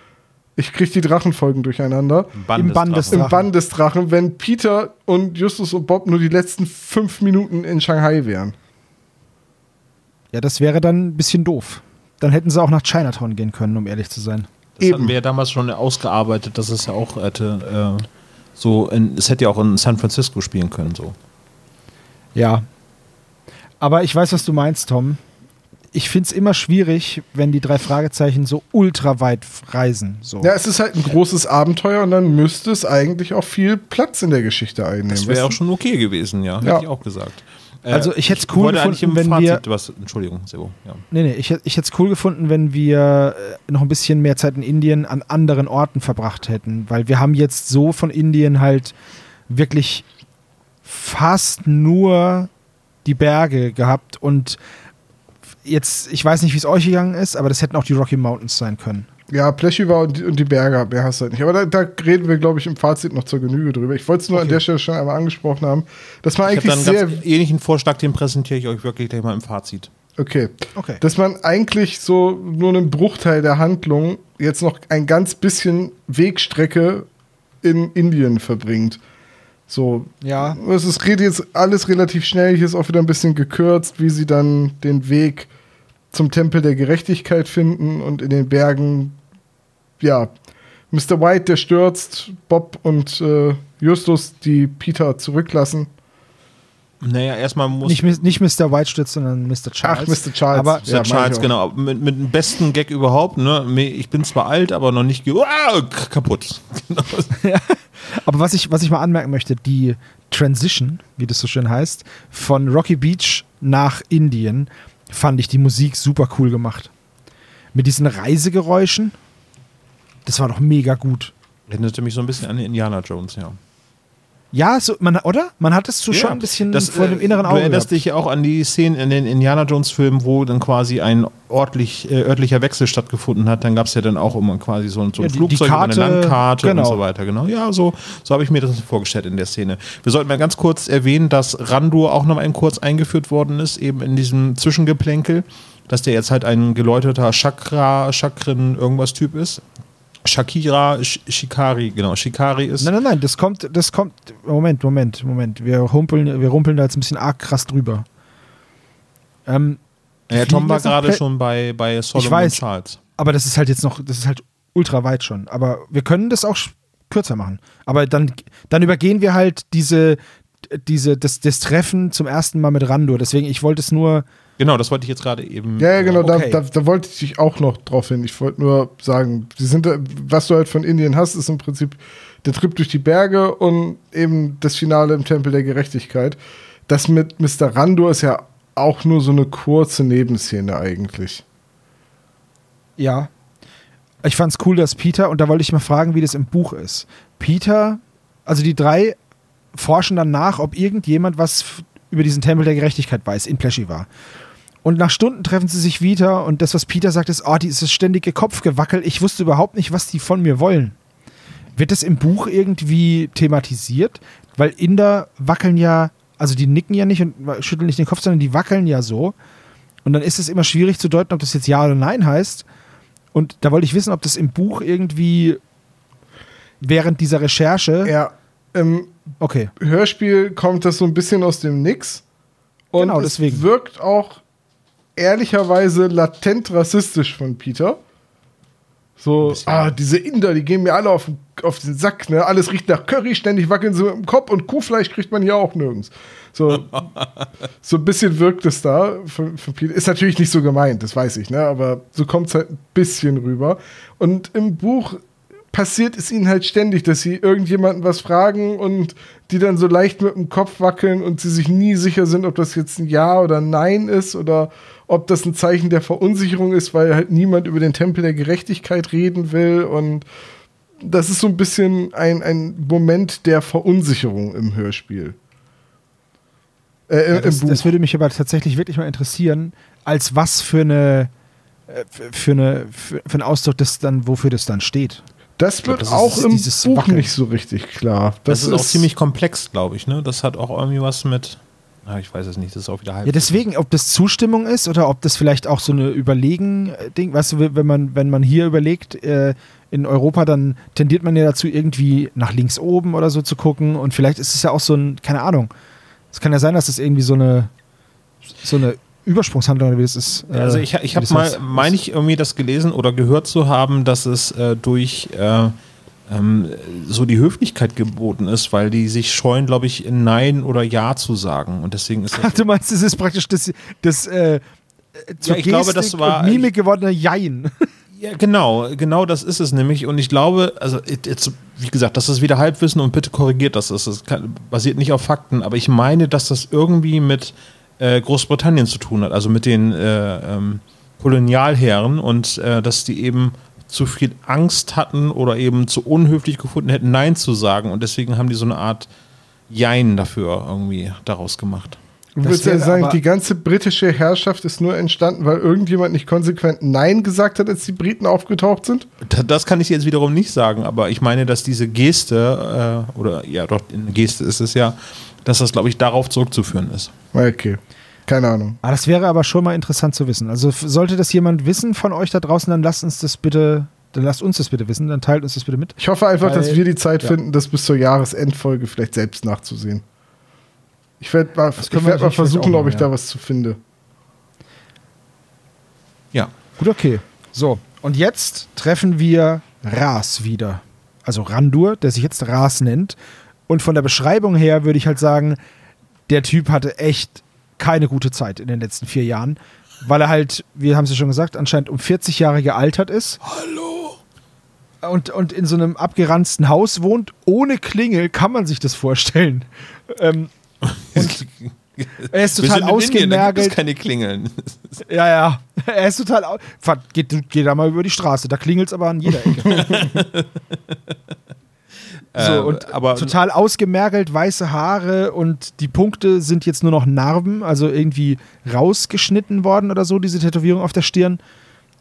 Ich kriege die Drachenfolgen durcheinander. Im Band des Im Drachen. Bann des Drachen, wenn Peter und Justus und Bob nur die letzten fünf Minuten in Shanghai wären. Ja, das wäre dann ein bisschen doof. Dann hätten sie auch nach Chinatown gehen können, um ehrlich zu sein. Das Eben. hatten wir ja damals schon ausgearbeitet, dass es ja auch hätte, äh, so, in, es hätte ja auch in San Francisco spielen können, so. Ja. Aber ich weiß, was du meinst, Tom. Ich finde es immer schwierig, wenn die drei Fragezeichen so ultra weit reisen. So. Ja, es ist halt ein großes Abenteuer und dann müsste es eigentlich auch viel Platz in der Geschichte einnehmen. Das wäre auch schon okay gewesen, ja, hätte Ja. ich auch gesagt. Äh, Also ich hätt's cool wollte eigentlich gefunden, wenn wir- Fazit was, Entschuldigung, Sebo, ja. Nee, nee, ich, ich hätte es cool gefunden, wenn wir äh, noch ein bisschen mehr Zeit in Indien an anderen Orten verbracht hätten. Weil wir haben jetzt so von Indien halt wirklich fast nur die Berge gehabt und jetzt, ich weiß nicht, wie es euch gegangen ist, aber das hätten auch die Rocky Mountains sein können. Ja, Pleschiva und, die- und die Berge, mehr hast du halt nicht. Aber da, da reden wir, glaube ich, im Fazit noch zur Genüge drüber. Ich wollte es nur an der Stelle schon einmal angesprochen haben, dass man Ich habe eigentlich dann einen sehr. ganz ähnlichen Vorschlag, den präsentiere ich euch wirklich gleich mal im Fazit. Okay. Okay. Dass man eigentlich so nur einen Bruchteil der Handlung jetzt noch ein ganz bisschen Wegstrecke in Indien verbringt. So, Ja. es ist red- jetzt alles relativ schnell. Hier ist auch wieder ein bisschen gekürzt, wie sie dann den Weg zum Tempel der Gerechtigkeit finden und in den Bergen, ja, Mr. White, der stürzt, Bob und äh, Justus, die Peter zurücklassen. Naja, erstmal muss. Nicht, nicht Mr. White stürzt, sondern Mr. Charles. Ach, Mr. Charles. Aber Mr. Charles, genau. Mit, mit dem besten Gag überhaupt. Ne? Ich bin zwar alt, aber noch nicht ah, kaputt. Genau. aber was ich, was ich mal anmerken möchte, die Transition, wie das so schön heißt, von Rocky Beach nach Indien, fand ich die Musik super cool gemacht. Mit diesen Reisegeräuschen, das war doch mega gut. Erinnerte mich so ein bisschen an Indiana Jones, ja. Ja, so, man, oder? Man hat es so Ja, schon ein bisschen das, vor dem äh, inneren Du Auge. erinnerst gehabt. dich ja auch an die Szenen in den Indiana Jones Filmen, wo dann quasi ein örtlich, äh, örtlicher Wechsel stattgefunden hat. Dann gab es ja dann auch immer quasi so, ein- so ein Ja, die- die Flugzeug eine Karte, Landkarte genau. und so weiter. Genau. Ja, so, so habe ich mir das vorgestellt in der Szene. Wir sollten mal ganz kurz erwähnen, dass Randur auch noch mal kurz eingeführt worden ist, eben in diesem Zwischengeplänkel, dass der jetzt halt ein geläuterter Chakra, Chakren, irgendwas Typ ist. Shakira, Sh Shikari, genau, Shikari ist. Nein, nein, nein, das kommt, das kommt. Moment, Moment, Moment. Wir humpeln, wir rumpeln da jetzt ein bisschen arg krass drüber. Ähm, Ja, Tom war gerade schon bei, bei Solomon weiß. Charles. aber das ist halt jetzt noch, das ist halt ultra weit schon. Aber wir können das auch kürzer machen. Aber dann, dann übergehen wir halt diese, diese, das, das Treffen zum ersten Mal mit Randur. Deswegen, ich wollte es nur. Genau, das wollte ich jetzt gerade eben. Ja, ja, genau, Okay. da, da, da wollte ich dich auch noch drauf hin. Ich wollte nur sagen, die sind, was du halt von Indien hast, ist im Prinzip der Trip durch die Berge und eben das Finale im Tempel der Gerechtigkeit. Das mit Mr. Randur ist ja auch nur so eine kurze Nebenszene eigentlich. Ja. Ich fand's cool, dass Peter, und da wollte ich mal fragen, wie das im Buch ist. Peter, also die drei forschen dann nach, ob irgendjemand was über diesen Tempel der Gerechtigkeit weiß, in Pleschiva. Und nach Stunden treffen sie sich wieder und das, was Peter sagt, ist, oh, dieses ständige Kopfgewackel, ich wusste überhaupt nicht, was die von mir wollen. Wird das im Buch irgendwie thematisiert? Weil Inder wackeln ja, also die nicken ja nicht und schütteln nicht den Kopf, sondern die wackeln ja so. Und dann ist es immer schwierig zu deuten, ob das jetzt Ja oder Nein heißt. Und da wollte ich wissen, ob das im Buch irgendwie während dieser Recherche. Ja, im Okay. Hörspiel kommt das so ein bisschen aus dem Nix. Und Genau, es deswegen. wirkt auch ehrlicherweise latent rassistisch von Peter. So, ah, diese Inder, die gehen mir alle auf, den- auf den Sack, ne? Alles riecht nach Curry, ständig wackeln sie mit dem Kopf und Kuhfleisch kriegt man hier auch nirgends. So, so ein bisschen wirkt es da von, von Peter. Ist natürlich nicht so gemeint, das weiß ich, ne? Aber so kommt es halt ein bisschen rüber. Und im Buch passiert es ihnen halt ständig, dass sie irgendjemanden was fragen und die dann so leicht mit dem Kopf wackeln und sie sich nie sicher sind, ob das jetzt ein Ja oder Nein ist oder ob das ein Zeichen der Verunsicherung ist, weil halt niemand über den Tempel der Gerechtigkeit reden will und das ist so ein bisschen ein, ein Moment der Verunsicherung im Hörspiel. Äh, Ja, das, das würde mich aber tatsächlich wirklich mal interessieren, als was für eine äh, für eine für, für einen Ausdruck das dann wofür das dann steht. Das glaub, wird das auch ist im dieses Buch Wackeln. nicht so richtig klar. Das, ist auch ziemlich komplex, glaube ich. Ne? Das hat auch irgendwie was mit. Ah, ich weiß es nicht, das ist auch wieder halb. Ja, deswegen, ob das Zustimmung ist oder ob das vielleicht auch so eine Überlegen-Ding, weißt du, wenn man, wenn man hier überlegt, äh, in Europa, dann tendiert man ja dazu, irgendwie nach links oben oder so zu gucken und vielleicht ist es ja auch so ein, keine Ahnung. Es kann ja sein, dass das irgendwie so eine, so eine Übersprungshandlung oder wie das ist. äh, Also ich, ich habe mal, heißt. meine ich irgendwie das gelesen oder gehört zu haben, dass es äh, durch äh, ähm, so die Höflichkeit geboten ist, weil die sich scheuen, glaube ich, Nein oder Ja zu sagen. Und deswegen ist Ach, das du meinst, das ist praktisch das, das äh, zur ich glaube, das war- und Mimik gewordene Jein. Ja, genau, genau das ist es nämlich. Und ich glaube, also jetzt, wie gesagt, das ist wieder Halbwissen und bitte korrigiert das. Das ist, basiert nicht auf Fakten, aber ich meine, dass das irgendwie mit äh, Großbritannien zu tun hat, also mit den äh, ähm, Kolonialherren und äh, dass die eben zu viel Angst hatten oder eben zu unhöflich gefunden hätten, Nein zu sagen. Und deswegen haben die so eine Art Jein dafür irgendwie daraus gemacht. Du würdest ja sagen, die ganze britische Herrschaft ist nur entstanden, weil irgendjemand nicht konsequent Nein gesagt hat, als die Briten aufgetaucht sind? Da- Das kann ich jetzt wiederum nicht sagen, aber ich meine, dass diese Geste, äh, oder ja, doch, eine Geste ist es ja, dass das, glaube ich, darauf zurückzuführen ist. Okay, keine Ahnung. Ah, das wäre aber schon mal interessant zu wissen. Also sollte das jemand wissen von euch da draußen, dann lasst uns das bitte, dann lasst uns das bitte wissen, dann teilt uns das bitte mit. Ich hoffe einfach, Weil- dass wir die Zeit ja. finden, das bis zur Jahresendfolge vielleicht selbst nachzusehen. Ich werde mal, ich werd mal versuchen, auch ob ich machen, da ja. was zu finde. Ja. Gut, okay. So, und jetzt treffen wir Ras wieder. Also Randur, der sich jetzt Ras nennt. Und von der Beschreibung her würde ich halt sagen, der Typ hatte echt keine gute Zeit in den letzten vier Jahren, weil er halt, wir haben es ja schon gesagt, anscheinend um 40 Jahre gealtert ist. Hallo. Und, und in so einem abgeranzten Haus wohnt, ohne Klingel, kann man sich das vorstellen. Ähm, er ist total in Indien, ausgemergelt. keine Klingeln. Ja, ja. Er ist total. Geht, geht da mal über die Straße. Da klingelt es aber an jeder Ecke. so, Äh, und aber total ausgemergelt, weiße Haare und die Punkte sind jetzt nur noch Narben, also irgendwie rausgeschnitten worden oder so, diese Tätowierung auf der Stirn.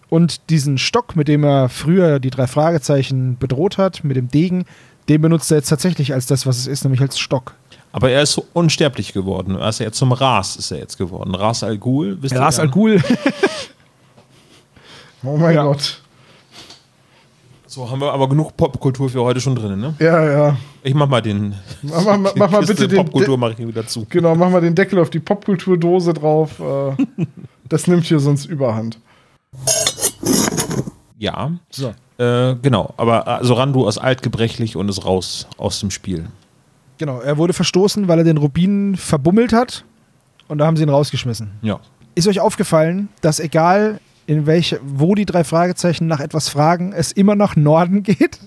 Und diesen Stock, mit dem er früher die drei Fragezeichen bedroht hat, mit dem Degen, den benutzt er jetzt tatsächlich als das, was es ist, nämlich als Stock. Aber er ist so unsterblich geworden. Er ist ja jetzt zum Ras ist er jetzt geworden. Ras Al Ghul, wisst ihr Ras? Al Ghul. Oh mein Ja. Gott. So haben wir aber genug Popkultur für heute schon drin, ne? Ja, ja. Ich mach mal den. Mach mal, mach mal bitte den. Popkultur mache ich hier wieder zu. Genau, mach mal den Deckel auf die Popkulturdose drauf. Äh, das nimmt hier sonst überhand. Ja. So. Äh, genau. Aber also Randu ist altgebrechlich und ist raus aus dem Spiel. Genau, er wurde verstoßen, weil er den Rubin verbummelt hat. Und da haben sie ihn rausgeschmissen. Ja. Ist euch aufgefallen, dass egal in welche, wo die drei Fragezeichen nach etwas fragen, es immer nach Norden geht?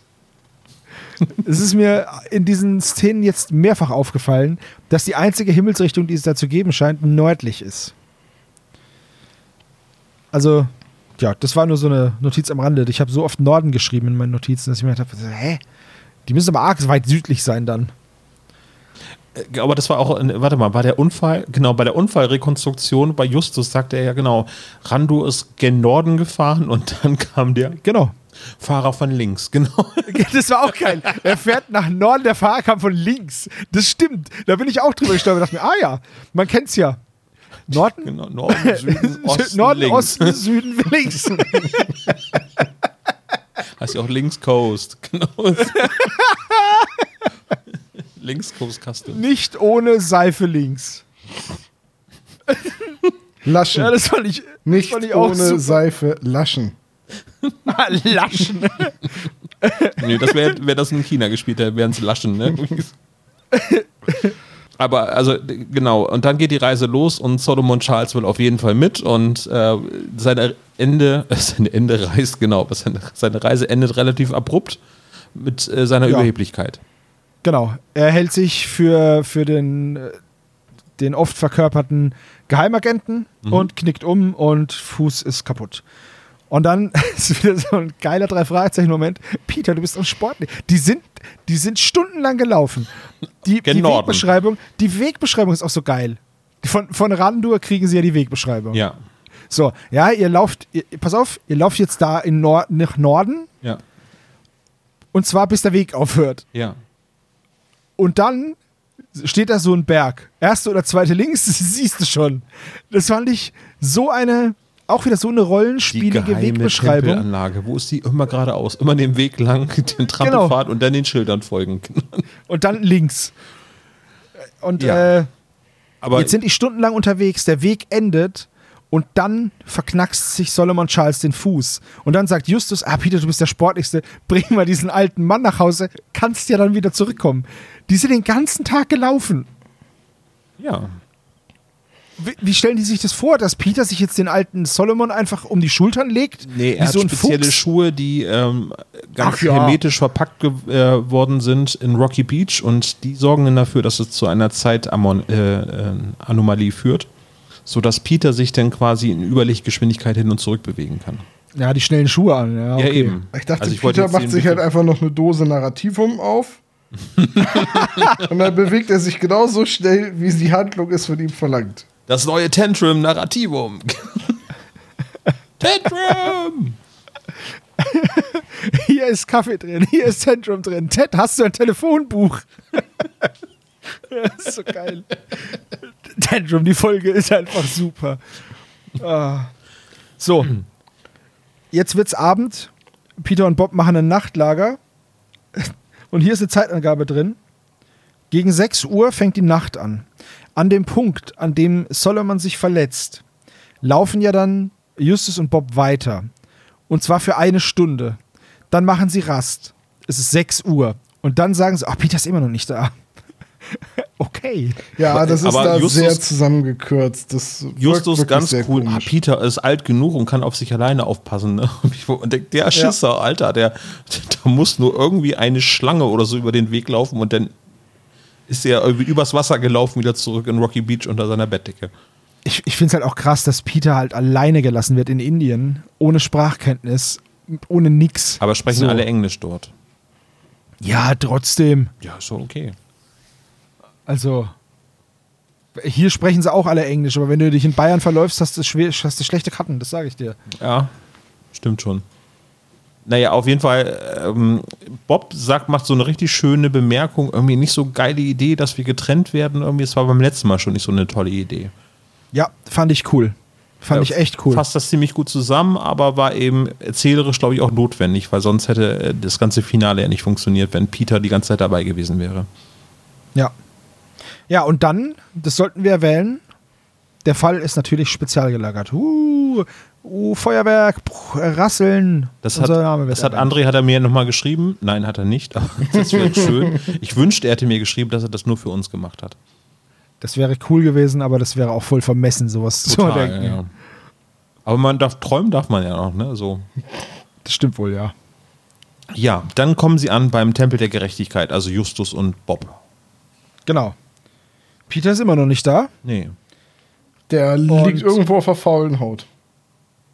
es ist mir in diesen Szenen jetzt mehrfach aufgefallen, dass die einzige Himmelsrichtung, die es da zu geben scheint, nördlich ist. Also, ja, das war nur so eine Notiz am Rande. Ich habe so oft Norden geschrieben in meinen Notizen, dass ich mir gedacht habe, hä? Die müssen aber arg weit südlich sein dann. Äh, Aber das war auch, warte mal, war der Unfall, genau, bei der Unfallrekonstruktion bei Justus sagte er ja genau, Randu ist gen Norden gefahren und dann kam der Genau. Fahrer von links, genau. Das war auch geil. Er fährt nach Norden, der Fahrer kam von links. Das stimmt. Da bin ich auch drüber gestolpert und dachte mir, ah ja, man kennt's ja. Norden, genau Norden, Süden, Osten, Norden links. Osten, Süden, links. Heißt ja auch Links Coast, genau. Links Custom. Nicht ohne Seife links. Laschen. Ja, das fand ich, Nicht fand ich auch ohne super. Seife laschen. Laschen. Nee, das wäre wär das in China gespielt, da wären es Laschen, ne? Aber also genau, und dann geht die Reise los und Solomon Charles will auf jeden Fall mit und äh, seine Ende, äh, seine Ende reist, genau, seine, seine Reise endet relativ abrupt mit äh, seiner Ja. Überheblichkeit. Genau. Er hält sich für, für den, äh, den oft verkörperten Geheimagenten und knickt um und Fuß ist kaputt. Und dann ist wieder so ein geiler Drei-Fragezeichen-Moment. Peter, du bist am Sportlich. Die sind, die sind stundenlang gelaufen. Die, die. Wegbeschreibung, die Wegbeschreibung ist auch so geil. Von, von Randur kriegen sie ja die Wegbeschreibung. Ja, So, ja, ihr lauft, ihr, pass auf, ihr lauft jetzt da in Nord nach Norden ja, und zwar bis der Weg aufhört. ja. Und dann steht da so ein Berg. Erste oder zweite links, siehst du schon. Das fand ich so eine, auch wieder so eine rollenspielige Wegbeschreibung. Tempelanlage, wo ist die immer geradeaus? Immer den Weg lang, den Trampelpfad und dann den Schildern folgen. Und dann links. Und Ja. äh, Aber jetzt sind die stundenlang unterwegs, der Weg endet und dann verknackst sich Solomon Charles den Fuß. Und dann sagt Justus, ah Peter, du bist der Sportlichste, bring mal diesen alten Mann nach Hause, kannst ja dann wieder zurückkommen. Die sind den ganzen Tag gelaufen. ja, Wie, wie stellen die sich das vor, dass Peter sich jetzt den alten Solomon einfach um die Schultern legt? Nee, wie er so hat ein spezielle Fuchs? Schuhe, die ähm, ganz Ach ja. hermetisch verpackt ge äh, worden sind in Rocky Beach und die sorgen dann dafür, dass es zu einer Zeitanomalie äh, äh, Anomalie führt, sodass Peter sich dann quasi in Überlichtgeschwindigkeit hin und zurück bewegen kann. Ja, die schnellen Schuhe an. Ja, Ja, okay. eben. Ich dachte, Also ich Peter macht sich halt einfach noch eine Dose Narrativum auf. und dann bewegt er sich genauso schnell, wie die Handlung es von ihm verlangt. Das neue Tantrum Narrativum. Tantrum! Hier ist Kaffee drin, hier ist Zentrum drin. Ted, hast du ein Telefonbuch? das ist so geil. Tantrum, die Folge ist einfach super. Ah. So, jetzt wird's Abend. Peter und Bob machen ein Nachtlager. Und hier ist eine Zeitangabe drin. Gegen 6 Uhr fängt die Nacht an. An dem Punkt, an dem Solomon sich verletzt, laufen ja dann Justus und Bob weiter. Und zwar für eine Stunde. Dann machen sie Rast. Es ist 6 Uhr. Und dann sagen sie, ach, Peter ist immer noch nicht da. okay. Ja, das ist Aber da Justus- sehr zusammengekürzt. Das Justus ganz sehr cool. Ah. Peter ist alt genug und kann auf sich alleine aufpassen. Ne? Und ich- Und der, der Schisser, Alter, der, da muss nur irgendwie eine Schlange oder so über den Weg laufen und dann ist er irgendwie übers Wasser gelaufen, wieder zurück in Rocky Beach unter seiner Bettdecke. Ich, ich finde es halt auch krass, dass Peter halt alleine gelassen wird in Indien, ohne Sprachkenntnis, ohne nix. Aber sprechen So. alle Englisch dort. Ja, trotzdem. Ja, ist schon okay. Also, hier sprechen sie auch alle Englisch, aber wenn du dich in Bayern verläufst, hast du, schwer, hast du schlechte Karten, das sage ich dir. Ja, stimmt schon. Naja, auf jeden Fall, ähm, Bob sagt, macht so eine richtig schöne Bemerkung, irgendwie nicht so geile Idee, dass wir getrennt werden. Irgendwie, es war beim letzten Mal schon nicht so eine tolle Idee. Ja, fand ich cool. Fand ich echt cool. Fasst das ziemlich gut zusammen, aber war eben erzählerisch, glaube ich, auch notwendig, weil sonst hätte äh, das ganze Finale ja nicht funktioniert, wenn Peter die ganze Zeit dabei gewesen wäre. Ja. Ja, und dann, das sollten wir erwähnen, der Fall ist natürlich spezial gelagert. Uh, uh Feuerwerk, puh, Rasseln. Das hat, das hat. André hat er mir nochmal geschrieben. Nein, hat er nicht. aber Das wäre schön. Ich wünschte, er hätte mir geschrieben, dass er das nur für uns gemacht hat. Das wäre cool gewesen, aber das wäre auch voll vermessen, sowas zu Total, denken. ja. Aber man darf träumen, darf man ja noch, ne? So. Das stimmt wohl, ja. Ja, dann kommen sie an beim Tempel der Gerechtigkeit, also Justus und Bob. Genau. Peter ist immer noch nicht da. Nee. Der liegt irgendwo auf der faulen Haut.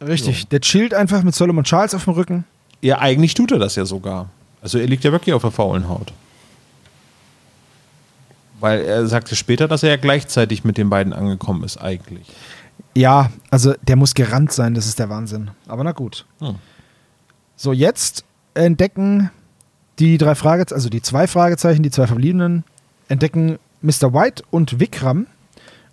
Richtig. Der chillt einfach mit Solomon Charles auf dem Rücken. Ja, eigentlich tut er das ja sogar. Also er liegt ja wirklich auf der faulen Haut. Weil er sagte später, dass er ja gleichzeitig mit den beiden angekommen ist, eigentlich. Ja, also der muss gerannt sein, das ist der Wahnsinn. Aber na gut. Hm. So, jetzt entdecken die drei Fragezeichen, also die zwei Fragezeichen, die zwei Verbliebenen, entdecken Mr. White und Vikram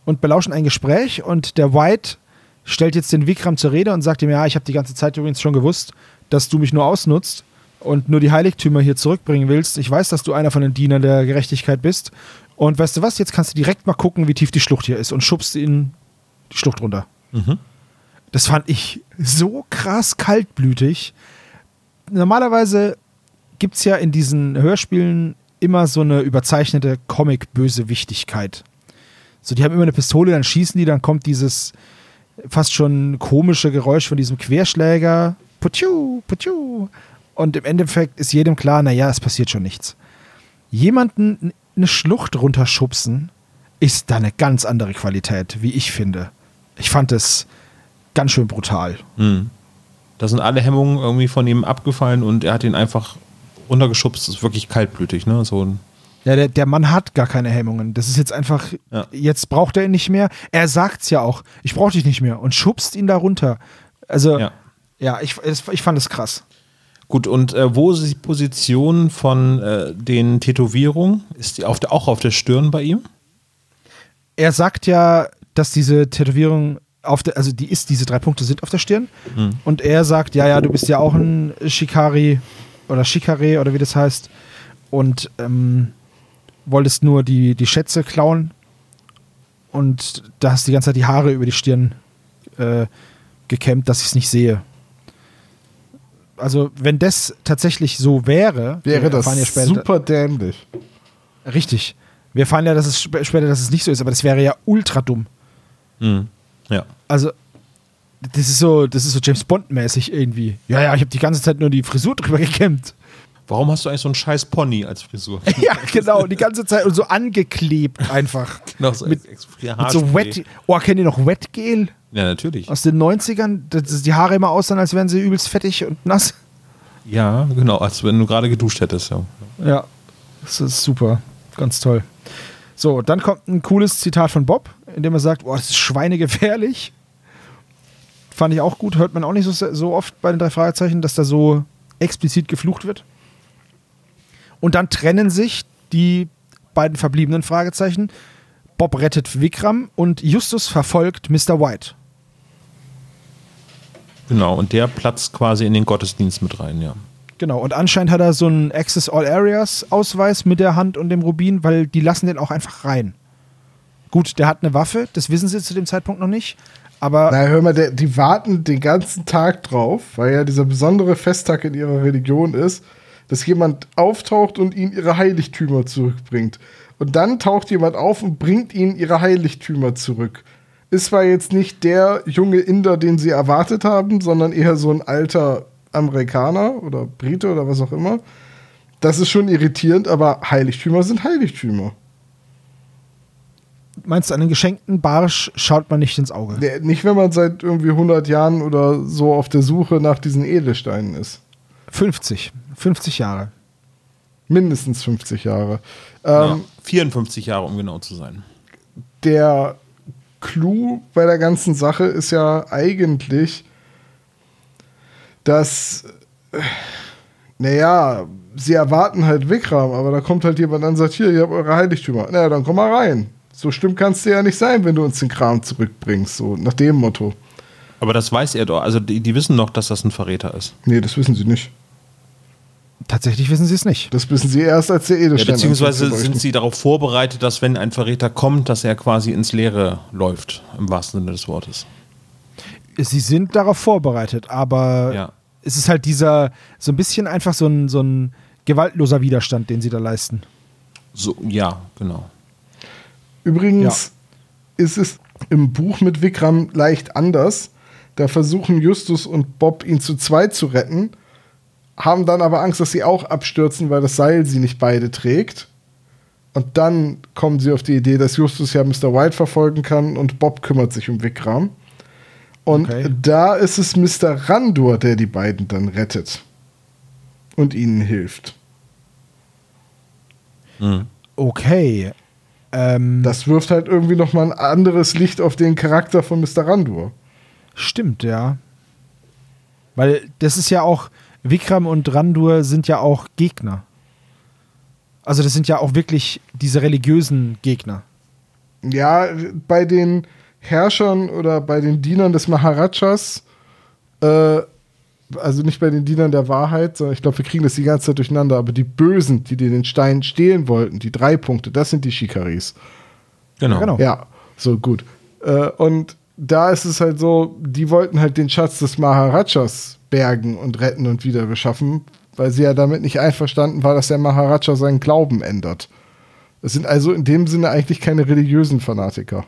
und belauschen ein Gespräch und der White stellt jetzt den Vikram zur Rede und sagt ihm, ja, ich habe die ganze Zeit übrigens schon gewusst, dass du mich nur ausnutzt und nur die Heiligtümer hier zurückbringen willst. Ich weiß, dass du einer von den Dienern der Gerechtigkeit bist. Und weißt du was, jetzt kannst du direkt mal gucken, wie tief die Schlucht hier ist und schubst ihn die Schlucht runter. Das fand ich so krass kaltblütig. Normalerweise gibt es ja in diesen Hörspielen immer so eine überzeichnete Comic-Bösewichtigkeit. So, die haben immer eine Pistole, dann schießen die, dann kommt dieses fast schon komische Geräusch von diesem Querschläger. Putschu, putschu. Und im Endeffekt ist jedem klar, naja, es passiert schon nichts. Jemanden eine Schlucht runterschubsen, ist da eine ganz andere Qualität, wie ich finde. Ich fand es ganz schön brutal. Hm. Da sind alle Hemmungen irgendwie von ihm abgefallen und er hat ihn einfach runtergeschubst. Ist wirklich kaltblütig, ne? So ein Ja, der, der Mann hat gar keine Hemmungen. Das ist jetzt einfach, Ja. jetzt braucht er ihn nicht mehr. Er sagt's ja auch, ich brauche dich nicht mehr und schubst ihn da runter. Also, ja, Ja. ich, ich fand es krass. Gut, und äh, wo ist die Position von äh, den Tätowierungen? Ist die auf der, auch auf der Stirn bei ihm? Er sagt ja, dass diese Tätowierung auf der, also die ist, diese drei Punkte sind auf der Stirn. Und er sagt, ja, ja, du bist ja auch ein Shikari oder Shikare oder wie das heißt. Und ähm, wolltest nur die, die Schätze klauen. Und da hast du die ganze Zeit die Haare über die Stirn äh, gekämmt, dass ich es nicht sehe. Also, wenn das tatsächlich so wäre, Wäre das ja später, super dämlich. Richtig. Wir erfahren ja, dass es sp- später, dass es nicht so ist, aber das wäre ja ultra dumm. Hm. Ja. Also, das ist so, das ist so James Bond-mäßig irgendwie. Ja, ja, ich habe die ganze Zeit nur die Frisur drüber gekämmt. Warum hast du eigentlich so einen scheiß Pony als Frisur? ja, genau, die ganze Zeit und so angeklebt einfach. Noch so mit, mit so. Wet. Oh, kennt ihr noch Wetgel Ja, natürlich. aus den 90ern? Dass die Haare immer aussahen, als wären sie übelst fettig und nass. Ja, genau, als wenn du gerade geduscht hättest. Ja. Ja, das ist super. Ganz toll. So, dann kommt ein cooles Zitat von Bob, in dem er sagt, boah, das ist schweinegefährlich. Fand ich auch gut, hört man auch nicht so, so oft bei den drei Fragezeichen, dass da so explizit geflucht wird. Und dann trennen sich die beiden verbliebenen Fragezeichen. Bob rettet Vikram und Justus verfolgt Mr. White. Genau, und der platzt quasi in den Gottesdienst mit rein, ja. Genau, und anscheinend hat er so einen Access All Areas Ausweis mit der Hand und dem Rubin, weil die lassen den auch einfach rein. Gut, der hat eine Waffe, das wissen sie zu dem Zeitpunkt noch nicht, Aber Na, hör mal, der, die warten den ganzen Tag drauf, weil ja dieser besondere Festtag in ihrer Religion ist, dass jemand auftaucht und ihnen ihre Heiligtümer zurückbringt. Und dann taucht jemand auf und bringt ihnen ihre Heiligtümer zurück. Ist zwar jetzt nicht der junge Inder, den sie erwartet haben, sondern eher so ein alter Amerikaner oder Brite oder was auch immer. Das ist schon irritierend, aber Heiligtümer sind Heiligtümer. Meinst du, einen geschenkten Barsch schaut man nicht ins Auge? Der- Nicht, wenn man seit irgendwie 100 Jahren oder so auf der Suche nach diesen Edelsteinen ist. 50. 50 Jahre. Mindestens 50 Jahre. Ja, Ähm, 54 Jahre, um genau zu sein. Der Clou bei der ganzen Sache ist ja eigentlich, dass, äh, naja, sie erwarten halt Vikram, aber da kommt halt jemand an und sagt, hier, ihr habt eure Heiligtümer. Naja, dann komm mal rein. So schlimm kannst du ja nicht sein, wenn du uns den Kram zurückbringst, so nach dem Motto. Aber das weiß er doch. Also die, die wissen doch, dass das ein Verräter ist. Nee, das wissen sie nicht. Tatsächlich wissen sie es nicht. Das wissen sie erst, als der Ja, Edelstein beziehungsweise anfängt zu sind sie darauf vorbereitet, dass wenn ein Verräter kommt, dass er quasi ins Leere läuft, im wahrsten Sinne des Wortes. Sie sind darauf vorbereitet, aber Ja. es ist halt dieser, so ein bisschen einfach so ein, so ein gewaltloser Widerstand, den sie da leisten. So, ja, genau. Übrigens ist es im Buch mit Vikram leicht anders. Da versuchen Justus und Bob ihn zu zweit zu retten, haben dann aber Angst, dass sie auch abstürzen, weil das Seil sie nicht beide trägt. Und dann kommen sie auf die Idee, dass Justus ja Mr. White verfolgen kann und Bob kümmert sich um Vikram. Und Okay. da ist es Mr. Randur, der die beiden dann rettet und ihnen hilft. Okay. Ähm, Das wirft halt irgendwie noch mal ein anderes Licht auf den Charakter von Mr. Randur. stimmt, ja. Weil das ist ja auch, Vikram und Randur sind ja auch Gegner. Also das sind ja auch wirklich diese religiösen Gegner. Ja, bei den Herrschern oder bei den Dienern des Maharajas, äh, also nicht bei den Dienern der Wahrheit, sondern ich glaube, wir kriegen das die ganze Zeit durcheinander, aber die Bösen, die dir den Stein stehlen wollten, die drei Punkte, das sind die Shikaris. Genau. Genau. Ja, so gut. Äh, und da ist es halt so, die wollten halt den Schatz des Maharajas bergen und retten und wieder beschaffen, weil sie ja damit nicht einverstanden war, dass der Maharaja seinen Glauben ändert. Es sind also in dem Sinne eigentlich keine religiösen Fanatiker.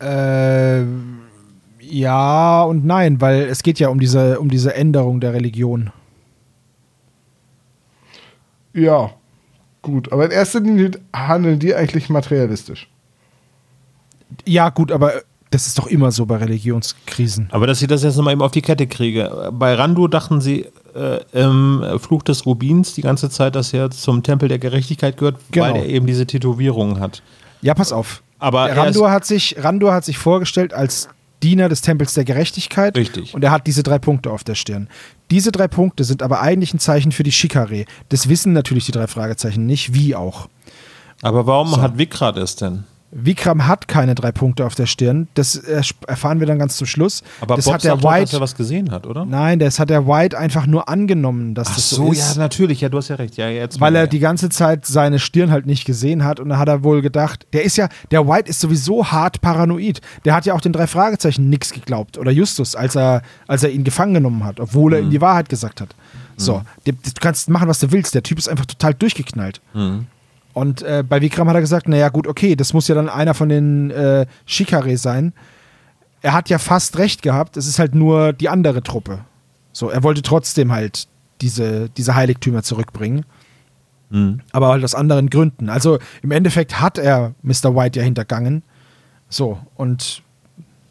Äh, ja und nein, weil es geht ja um diese, um diese Änderung der Religion. Ja, gut. Aber in erster Linie handeln die eigentlich materialistisch. Ja, gut, aber das ist doch immer so bei Religionskrisen. Aber dass ich das jetzt nochmal eben auf die Kette kriege. Bei Randu dachten sie äh, im Fluch des Rubins die ganze Zeit, dass er zum Tempel der Gerechtigkeit gehört, Genau. weil er eben diese Tätowierungen hat. Ja, pass auf. Aber er Randur hat, sich, Randur hat sich vorgestellt als Diener des Tempels der Gerechtigkeit. Richtig. Und er hat diese drei Punkte auf der Stirn. Diese drei Punkte sind aber eigentlich ein Zeichen für die Shikare. Das wissen natürlich die drei Fragezeichen nicht, wie auch. Aber warum hat Vikrat es denn? Vikram hat keine drei Punkte auf der Stirn. Das erfahren wir dann ganz zum Schluss. Aber das Bob hat der sagt doch, dass White. er was gesehen hat, oder? Nein, das hat der White einfach nur angenommen, dass Ach das so, so ja, ist. natürlich. Ja, du hast ja recht. Ja, jetzt weil er ja. die ganze Zeit seine Stirn halt nicht gesehen hat und da hat er wohl gedacht, der ist ja, der White ist sowieso hart paranoid. Der hat ja auch den drei Fragezeichen nichts geglaubt oder Justus, als er, als er ihn gefangen genommen hat, obwohl er ihm die Wahrheit gesagt hat. So, du du kannst machen, was du willst. Der Typ ist einfach total durchgeknallt. Und äh, bei Vikram hat er gesagt, naja gut, okay, das muss ja dann einer von den äh, Shikare sein. Er hat ja fast recht gehabt, es ist halt nur die andere Truppe. So, er wollte trotzdem halt diese, diese Heiligtümer zurückbringen. Aber halt aus anderen Gründen. Also im Endeffekt hat er Mr. White ja hintergangen. So, und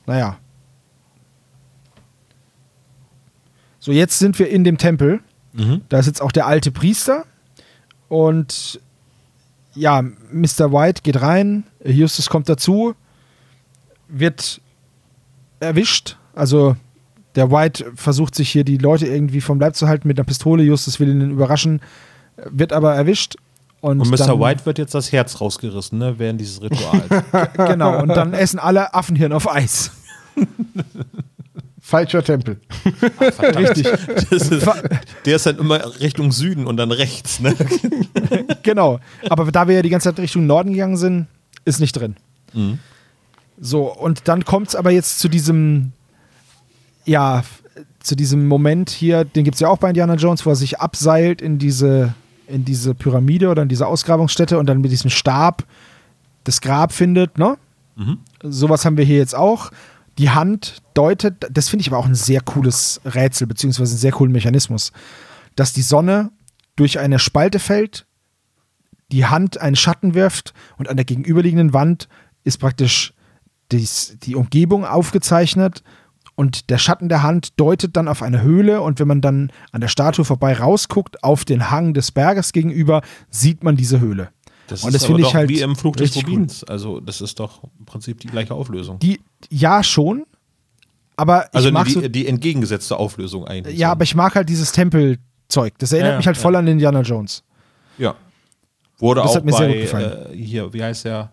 naja. So, jetzt sind wir in dem Tempel. Da ist jetzt auch der alte Priester. Und ja, Mr. White geht rein, Justus kommt dazu, wird erwischt. Also der White versucht sich hier die Leute irgendwie vom Leib zu halten mit einer Pistole. Justus will ihn überraschen, wird aber erwischt. Und, Und Mr. dann, White wird jetzt das Herz rausgerissen, ne, während dieses Rituals. Genau, und dann essen alle Affenhirn auf Eis. Falscher Tempel. Richtig. Das ist, der ist halt immer Richtung Süden und dann rechts, ne? genau. Aber da wir ja die ganze Zeit Richtung Norden gegangen sind, ist nicht drin. So, und dann kommt es aber jetzt zu diesem, ja, zu diesem Moment hier, den gibt es ja auch bei Indiana Jones, wo er sich abseilt in diese, in diese Pyramide oder in diese Ausgrabungsstätte und dann mit diesem Stab das Grab findet, ne? Mhm. Sowas haben wir hier jetzt auch. Die Hand deutet, das finde ich aber auch ein sehr cooles Rätsel, beziehungsweise einen sehr coolen Mechanismus, dass die Sonne durch eine Spalte fällt, die Hand einen Schatten wirft und an der gegenüberliegenden Wand ist praktisch dies, die Umgebung aufgezeichnet und der Schatten der Hand deutet dann auf eine Höhle und wenn man dann an der Statue vorbei rausguckt, auf den Hang des Berges gegenüber, sieht man diese Höhle. Das und ist das aber doch halt wie im Flug des Rubins. Cool. Also das ist doch im Prinzip die gleiche Auflösung. Die, ja, schon. Aber also die, so, die entgegengesetzte Auflösung eigentlich. Ja, aber ich mag halt dieses Tempelzeug. Das erinnert ja, mich halt ja. voll an Indiana Jones. Ja. Wurde das auch hat mir bei, sehr gut gefallen. Äh, hier, wie heißt der?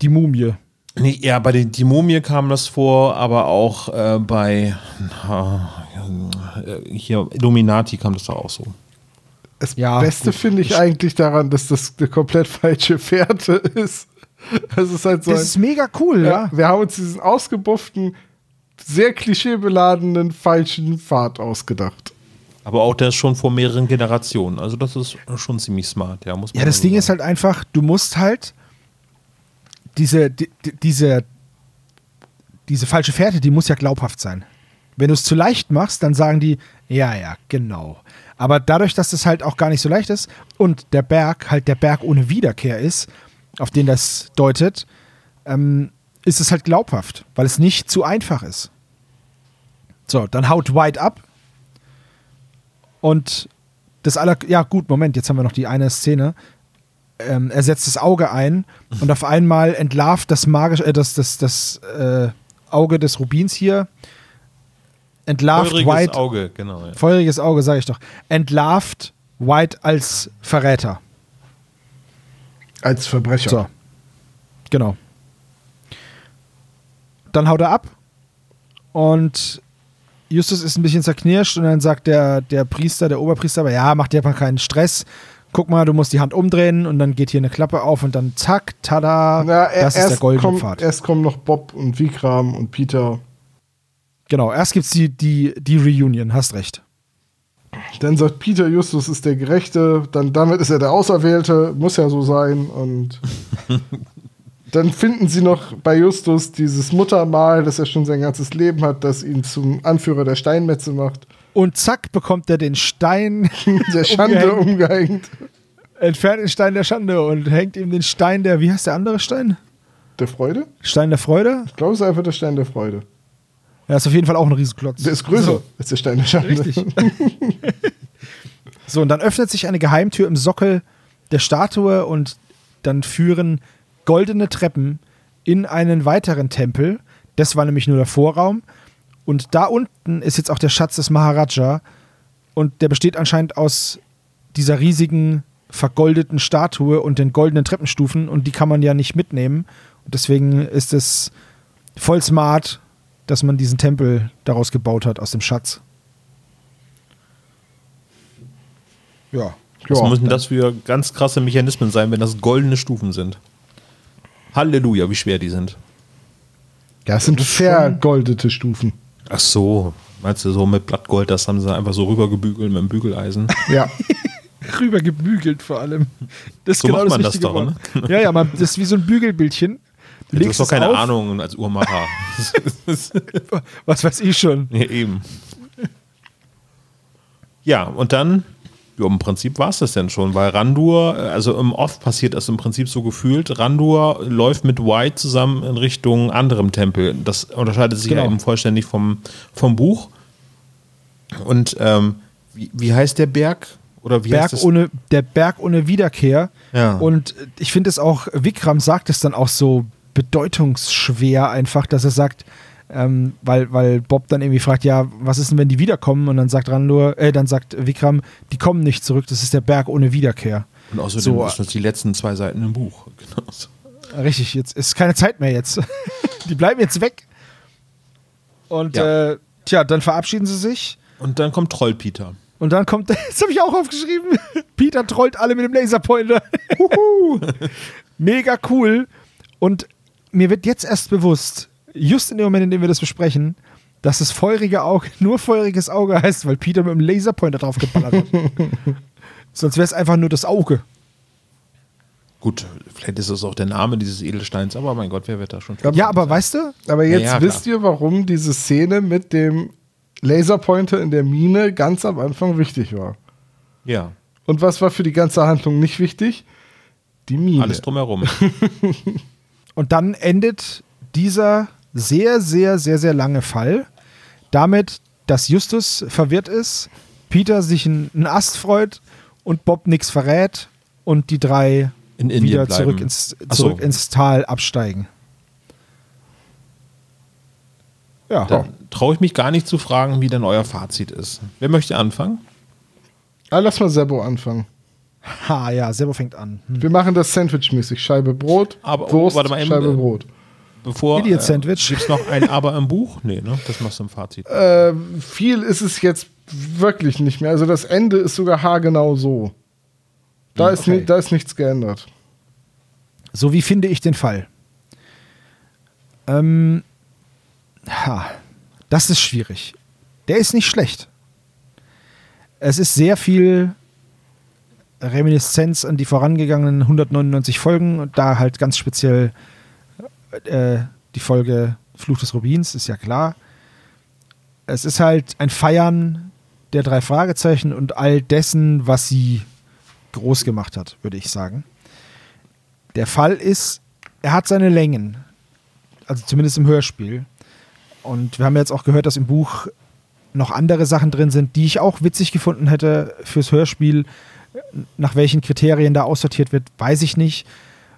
Die Mumie. Nee, ja, bei den, die Mumie kam das vor, aber auch äh, bei äh, hier Illuminati kam das da auch so. Das ja, Beste finde ich eigentlich daran, dass das eine komplett falsche Fährte ist. Das ist halt so. Das ein, ist mega cool, ja, ja. Wir haben uns diesen ausgebufften, sehr klischeebeladenen falschen Pfad ausgedacht. Aber auch der ist schon vor mehreren Generationen. Also das ist schon ziemlich smart, ja. Muss man ja, das Ding sagen. ist halt einfach, du musst halt diese, die, diese, diese falsche Fährte, die muss ja glaubhaft sein. Wenn du es zu leicht machst, dann sagen die, ja, ja, genau. Aber dadurch, dass es halt auch gar nicht so leicht ist und der Berg halt der Berg ohne Wiederkehr ist, auf den das deutet, ähm, ist es halt glaubhaft, weil es nicht zu einfach ist. So, dann haut White ab. Und das aller, ja gut, Moment, jetzt haben wir noch die eine Szene ähm, er setzt das Auge ein und auf einmal entlarvt das magische, äh, das, das, das äh, Auge des Rubins hier. Entlarvt Feuriges White. Auge, genau. Ja. Feuriges Auge, sage ich doch. Entlarvt White als Verräter. Als Verbrecher. So. Genau. Dann haut er ab und Justus ist ein bisschen zerknirscht und dann sagt der, der Priester, der Oberpriester, aber ja, macht dir mal keinen Stress guck mal, du musst die Hand umdrehen und dann geht hier eine Klappe auf und dann zack, tada, Na, das ist der goldene kommt, Pfad. Erst kommen noch Bob und Vikram und Peter. Genau, erst gibt's die, die, die Reunion, hast recht. Dann sagt Peter, Justus ist der Gerechte, dann damit ist er der Auserwählte, muss ja so sein und dann finden sie noch bei Justus dieses Muttermal, das er schon sein ganzes Leben hat, das ihn zum Anführer der Steinmetze macht. Und zack, bekommt er den Stein der Schande umgehängt. umgehängt. Entfernt den Stein der Schande und hängt ihm den Stein der, wie heißt der andere Stein? Der Freude? Stein der Freude? Ich glaube, es ist einfach der Stein der Freude. Ja, ist auf jeden Fall auch ein Riesenklotz. Der ist größer so. als der Stein der Schande. Richtig. so, und dann öffnet sich eine Geheimtür im Sockel der Statue und dann führen goldene Treppen in einen weiteren Tempel. Das war nämlich nur der Vorraum. Und da unten ist jetzt auch der Schatz des Maharaja. Und der besteht anscheinend aus dieser riesigen vergoldeten Statue und den goldenen Treppenstufen. Und die kann man ja nicht mitnehmen. Und deswegen ist es voll smart, dass man diesen Tempel daraus gebaut hat, aus dem Schatz. Ja. Was ja, müssen das für ganz krasse Mechanismen sein, wenn das goldene Stufen sind? Halleluja, wie schwer die sind. Ja, es sind vergoldete Stufen. Ach so, meinst du so mit Blattgold, das haben sie einfach so rübergebügelt mit dem Bügeleisen? Ja. rübergebügelt vor allem. Das ist so genau macht man das, das doch, ne? Ja, ja, man, das ist wie so ein Bügelbildchen. Du, du hast doch keine auf. Ahnung als Uhrmacher. Was weiß ich schon. Ja, eben. Ja, und dann ja, im Prinzip war es das denn schon, weil Randur, also im Off passiert das im Prinzip so gefühlt, Randur läuft mit White zusammen in Richtung anderem Tempel. Das unterscheidet sich genau. ja eben vollständig vom, vom Buch. Und ähm, wie, wie heißt der Berg? Oder wie Berg ohne, der Berg ohne Wiederkehr. Ja. Und ich finde es auch, Vikram sagt es dann auch so bedeutungsschwer einfach, dass er sagt, ähm, weil, weil Bob dann irgendwie fragt, ja, was ist denn, wenn die wiederkommen? Und dann sagt Randur, äh, dann sagt Vikram, die kommen nicht zurück, das ist der Berg ohne Wiederkehr. Und außerdem so, sind das die letzten zwei Seiten im Buch. Genau. Richtig, jetzt ist keine Zeit mehr jetzt. die bleiben jetzt weg. Und ja. äh, tja, dann verabschieden sie sich. Und dann kommt Troll Peter. Und dann kommt, das habe ich auch aufgeschrieben, Peter trollt alle mit dem Laserpointer. Mega cool. Und mir wird jetzt erst bewusst, just in dem Moment, in dem wir das besprechen, dass das feurige Auge nur feuriges Auge heißt, weil Peter mit dem Laserpointer drauf geballert hat. Sonst wäre es einfach nur das Auge. Gut, vielleicht ist es auch der Name dieses Edelsteins, aber mein Gott, wer wird da schon? Ja, aber weißt du? Aber jetzt Ja, ja, wisst ihr, warum diese Szene mit dem Laserpointer in der Mine ganz am Anfang wichtig war. Ja, Und was war für die ganze Handlung nicht wichtig? Die Mine. alles drumherum. Und dann endet dieser sehr, sehr, sehr, sehr lange Fall damit, dass Justus verwirrt ist, Peter sich einen Ast freut und Bob nichts verrät und die drei In wieder zurück, ins, Ach so. zurück ins Tal absteigen. Ja. Dann traue ich mich gar nicht zu fragen, wie denn euer Fazit ist. Wer möchte anfangen? Ah, lass mal Sebo anfangen. Ha, ja, Sebo fängt an. Hm. Wir machen das Sandwich-mäßig. Scheibe Brot, Aber- oh, Wurst, warte mal eben, Scheibe äh, Brot. Bevor Idiot Sandwich. Gibt es noch ein Aber im Buch? Nee, ne? Das machst du im Fazit. Äh, viel ist es jetzt wirklich nicht mehr. Also das Ende ist sogar haargenau so. Da, ist, okay. ni da ist nichts geändert. So wie finde ich den Fall? Ähm, ha, das ist schwierig. Der ist nicht schlecht. Es ist sehr viel Reminiszenz an die vorangegangenen 199 Folgen und da halt ganz speziell äh, die Folge Fluch des Rubins, ist ja klar. Es ist halt ein Feiern der drei Fragezeichen und all dessen, was sie groß gemacht hat, würde ich sagen. Der Fall ist, er hat seine Längen. Also zumindest im Hörspiel. Und wir haben jetzt auch gehört, dass im Buch noch andere Sachen drin sind, die ich auch witzig gefunden hätte fürs Hörspiel. Nach welchen Kriterien da aussortiert wird, weiß ich nicht.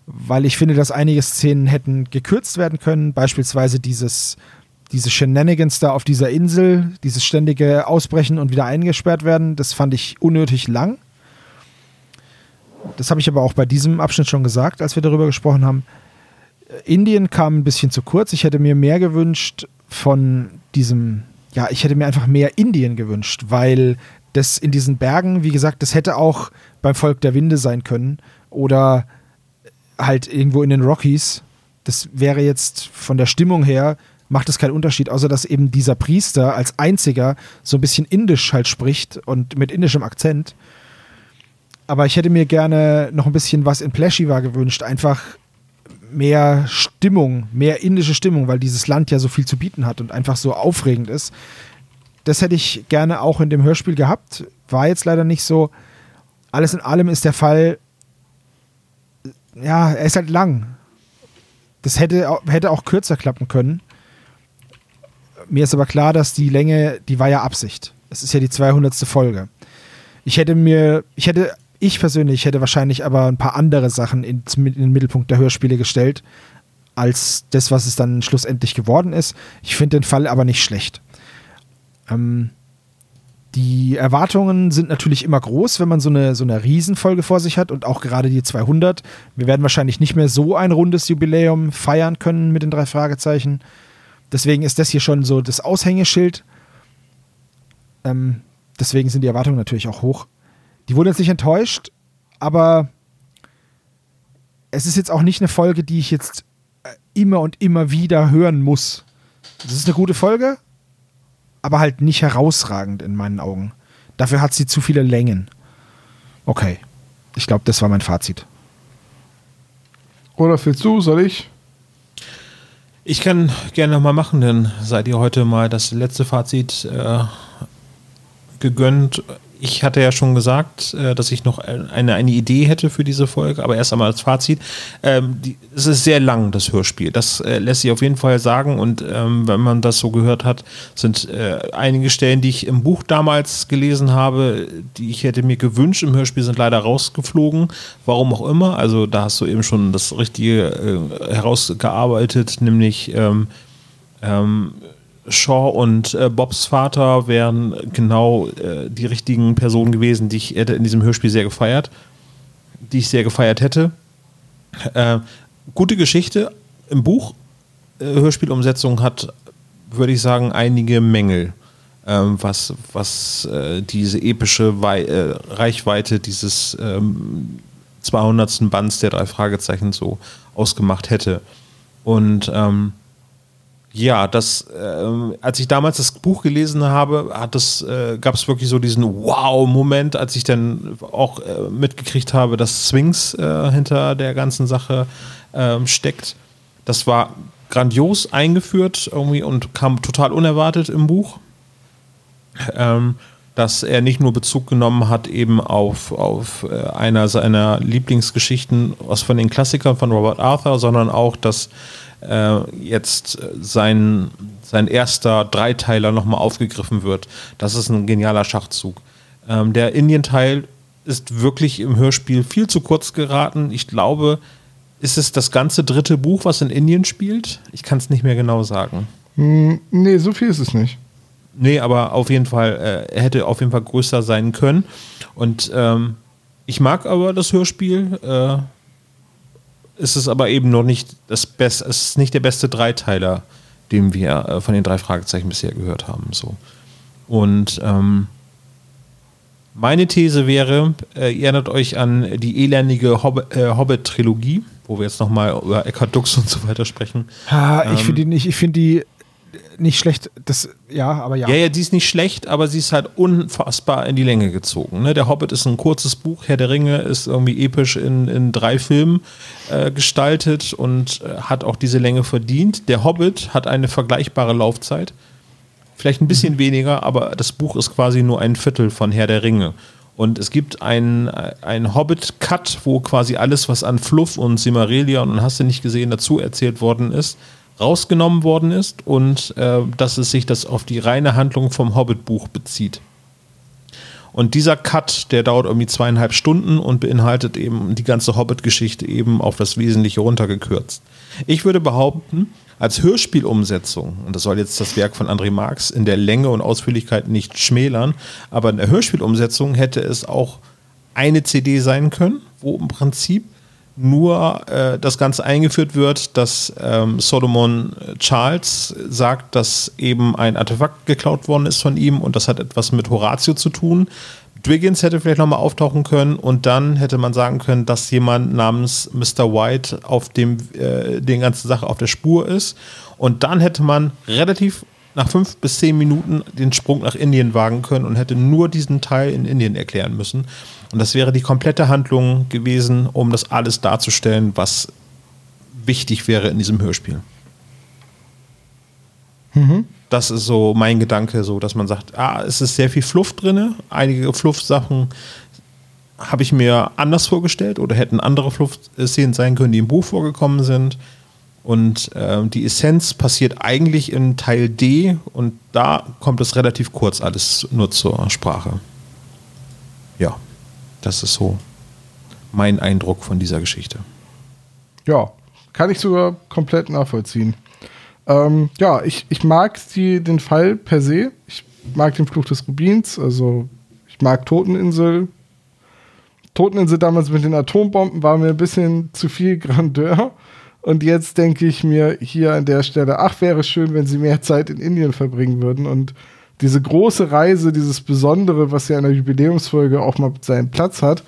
Weil ich finde, dass einige Szenen hätten gekürzt werden können. Beispielsweise dieses, diese Shenanigans da auf dieser Insel, dieses ständige Ausbrechen und wieder eingesperrt werden. Das fand ich unnötig lang. Das habe ich aber auch bei diesem Abschnitt schon gesagt, als wir darüber gesprochen haben. Indien kam ein bisschen zu kurz. Ich hätte mir mehr gewünscht von diesem, ja, ich hätte mir einfach mehr Indien gewünscht, weil das in diesen Bergen, wie gesagt, das hätte auch beim Volk der Winde sein können oder halt irgendwo in den Rockies. Das wäre jetzt von der Stimmung her, macht es keinen Unterschied, außer dass eben dieser Priester als einziger so ein bisschen indisch halt spricht und mit indischem Akzent. Aber ich hätte mir gerne noch ein bisschen was in Pleshiva gewünscht. Einfach mehr Stimmung, mehr indische Stimmung, weil dieses Land ja so viel zu bieten hat und einfach so aufregend ist. Das hätte ich gerne auch in dem Hörspiel gehabt. War jetzt leider nicht so. Alles in allem ist der Fall, ja, er ist halt lang. Das hätte, hätte auch kürzer klappen können. Mir ist aber klar, dass die Länge, die war ja Absicht. Es ist ja die 200. Folge. Ich hätte mir, ich hätte, ich persönlich hätte wahrscheinlich aber ein paar andere Sachen in, in den Mittelpunkt der Hörspiele gestellt, als das, was es dann schlussendlich geworden ist. Ich finde den Fall aber nicht schlecht. Ähm, die Erwartungen sind natürlich immer groß, wenn man so eine, so eine Riesenfolge vor sich hat und auch gerade die 200. Wir werden wahrscheinlich nicht mehr so ein rundes Jubiläum feiern können mit den drei Fragezeichen. Deswegen ist das hier schon so das Aushängeschild. Ähm, deswegen sind die Erwartungen natürlich auch hoch. Die wurden jetzt nicht enttäuscht, aber es ist jetzt auch nicht eine Folge, die ich jetzt äh, immer und immer wieder hören muss. Das ist eine gute Folge, aber halt nicht herausragend in meinen Augen. Dafür hat sie zu viele Längen. Okay. Ich glaube, das war mein Fazit. Oder willst du, soll ich? Ich kann gerne nochmal machen, denn seid ihr heute mal das letzte Fazit äh, gegönnt. Ich hatte ja schon gesagt, äh, dass ich noch eine, eine Idee hätte für diese Folge, aber erst einmal als Fazit. Ähm, die, es ist sehr lang, das Hörspiel. Das äh, lässt sich auf jeden Fall sagen und ähm, wenn man das so gehört hat, sind äh, einige Stellen, die ich im Buch damals gelesen habe, die ich hätte mir gewünscht im Hörspiel, sind leider rausgeflogen. Warum auch immer. Also da hast du eben schon das Richtige äh, herausgearbeitet, nämlich ähm, ähm, Shaw und äh, Bobs Vater wären genau äh, die richtigen Personen gewesen, die ich hätte in diesem Hörspiel sehr gefeiert, die ich sehr gefeiert hätte. Äh, gute Geschichte im Buch. Äh, Hörspielumsetzung hat, würde ich sagen, einige Mängel, ähm, was, was äh, diese epische Wei äh, Reichweite dieses ähm, 200. Bands der drei Fragezeichen so ausgemacht hätte. Und ähm, ja, das, äh, als ich damals das Buch gelesen habe, hat es, äh, gab es wirklich so diesen Wow-Moment, als ich dann auch äh, mitgekriegt habe, dass Swings äh, hinter der ganzen Sache ähm, steckt. Das war grandios eingeführt irgendwie und kam total unerwartet im Buch. Ähm, dass er nicht nur Bezug genommen hat eben auf, auf äh, einer seiner Lieblingsgeschichten aus von den Klassikern von Robert Arthur, sondern auch, dass äh, jetzt sein, sein erster Dreiteiler nochmal aufgegriffen wird. Das ist ein genialer Schachzug. Ähm, der Indien-Teil ist wirklich im Hörspiel viel zu kurz geraten. Ich glaube, ist es das ganze dritte Buch, was in Indien spielt? Ich kann es nicht mehr genau sagen. Hm, nee, so viel ist es nicht. Nee, aber auf jeden Fall, äh, er hätte auf jeden Fall größer sein können. Und ähm, ich mag aber das Hörspiel. Äh, ist es aber eben noch nicht das Beste, es ist nicht der beste Dreiteiler, den wir äh, von den drei Fragezeichen bisher gehört haben. So. Und ähm, meine These wäre, äh, ihr erinnert euch an die elendige Hob äh, Hobbit-Trilogie, wo wir jetzt nochmal über Eckhard Dux und so weiter sprechen. Ha, ich ähm, finde die nicht, ich finde die nicht schlecht, das, ja, aber ja. Ja, ja, die ist nicht schlecht, aber sie ist halt unfassbar in die Länge gezogen. Ne? Der Hobbit ist ein kurzes Buch, Herr der Ringe ist irgendwie episch in, in drei Filmen äh, gestaltet und äh, hat auch diese Länge verdient. Der Hobbit hat eine vergleichbare Laufzeit. Vielleicht ein bisschen mhm. weniger, aber das Buch ist quasi nur ein Viertel von Herr der Ringe. Und es gibt einen Hobbit-Cut, wo quasi alles, was an Fluff und Simarillion und hast du nicht gesehen, dazu erzählt worden ist, rausgenommen worden ist und äh, dass es sich das auf die reine Handlung vom Hobbit-Buch bezieht. Und dieser Cut, der dauert irgendwie zweieinhalb Stunden und beinhaltet eben die ganze Hobbit-Geschichte eben auf das Wesentliche runtergekürzt. Ich würde behaupten, als Hörspielumsetzung, und das soll jetzt das Werk von André Marx in der Länge und Ausführlichkeit nicht schmälern, aber in der Hörspielumsetzung hätte es auch eine CD sein können, wo im Prinzip nur äh, das Ganze eingeführt wird, dass ähm, Solomon Charles sagt, dass eben ein Artefakt geklaut worden ist von ihm und das hat etwas mit Horatio zu tun. Dwiggins hätte vielleicht nochmal auftauchen können und dann hätte man sagen können, dass jemand namens Mr. White auf dem, äh, den ganzen Sache auf der Spur ist. Und dann hätte man relativ nach fünf bis zehn Minuten den Sprung nach Indien wagen können und hätte nur diesen Teil in Indien erklären müssen. Und das wäre die komplette Handlung gewesen, um das alles darzustellen, was wichtig wäre in diesem Hörspiel. Mhm. Das ist so mein Gedanke, so dass man sagt, ah, es ist sehr viel Fluff drin. Einige Fluff-Sachen habe ich mir anders vorgestellt oder hätten andere Fluff-Szenen sein können, die im Buch vorgekommen sind. Und äh, die Essenz passiert eigentlich in Teil D und da kommt es relativ kurz alles nur zur Sprache. Ja. Das ist so mein Eindruck von dieser Geschichte. Ja, kann ich sogar komplett nachvollziehen. Ähm, ja, ich, ich mag die, den Fall per se. Ich mag den Fluch des Rubins, also ich mag Toteninsel. Toteninsel damals mit den Atombomben war mir ein bisschen zu viel Grandeur. Und jetzt denke ich mir hier an der Stelle, ach, wäre schön, wenn sie mehr Zeit in Indien verbringen würden und diese große Reise, dieses Besondere, was ja in der Jubiläumsfolge auch mal seinen Platz hat,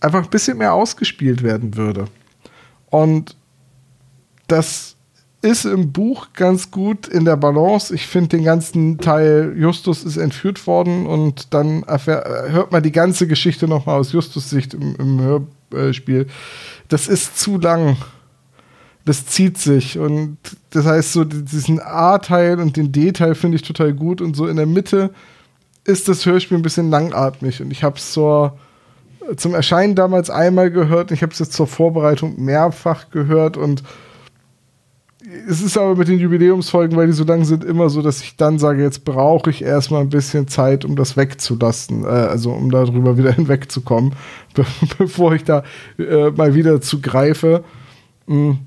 einfach ein bisschen mehr ausgespielt werden würde. Und das ist im Buch ganz gut in der Balance. Ich finde den ganzen Teil, Justus ist entführt worden und dann hört man die ganze Geschichte nochmal aus Justus Sicht im, im Hörspiel. Das ist zu lang das zieht sich. Und das heißt, so diesen A-Teil und den D-Teil finde ich total gut. Und so in der Mitte ist das Hörspiel ein bisschen langatmig. Und ich habe es zur, zum Erscheinen damals einmal gehört. Ich habe es jetzt zur Vorbereitung mehrfach gehört. Und es ist aber mit den Jubiläumsfolgen, weil die so lang sind, immer so, dass ich dann sage, jetzt brauche ich erstmal ein bisschen Zeit, um das wegzulassen. Äh, also um darüber wieder hinwegzukommen, be bevor ich da äh, mal wieder zugreife. Mhm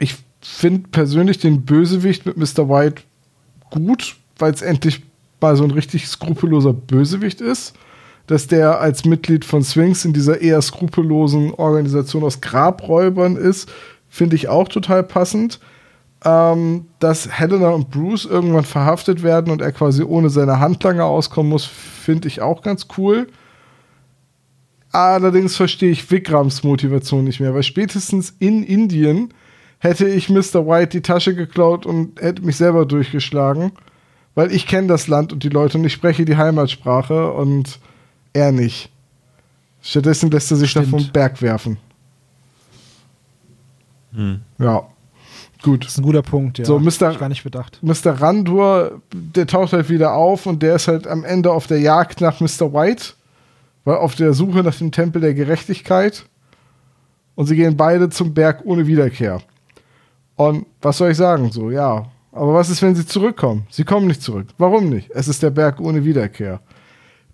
ich finde persönlich den Bösewicht mit Mr. White gut, weil es endlich mal so ein richtig skrupelloser Bösewicht ist. Dass der als Mitglied von Sphinx in dieser eher skrupellosen Organisation aus Grabräubern ist, finde ich auch total passend. Ähm, dass Helena und Bruce irgendwann verhaftet werden und er quasi ohne seine Handlanger auskommen muss, finde ich auch ganz cool. Allerdings verstehe ich Vikrams Motivation nicht mehr, weil spätestens in Indien hätte ich Mr. White die Tasche geklaut und hätte mich selber durchgeschlagen, weil ich kenne das Land und die Leute und ich spreche die Heimatsprache und er nicht. Stattdessen lässt er sich da vom Berg werfen. Hm. Ja. Gut. Das ist ein guter Punkt, ja. So, Mr. Ich gar nicht bedacht. Mr. Randur, der taucht halt wieder auf und der ist halt am Ende auf der Jagd nach Mr. White, weil auf der Suche nach dem Tempel der Gerechtigkeit. Und sie gehen beide zum Berg ohne Wiederkehr. Und was soll ich sagen? So, ja. Aber was ist, wenn sie zurückkommen? Sie kommen nicht zurück. Warum nicht? Es ist der Berg ohne Wiederkehr.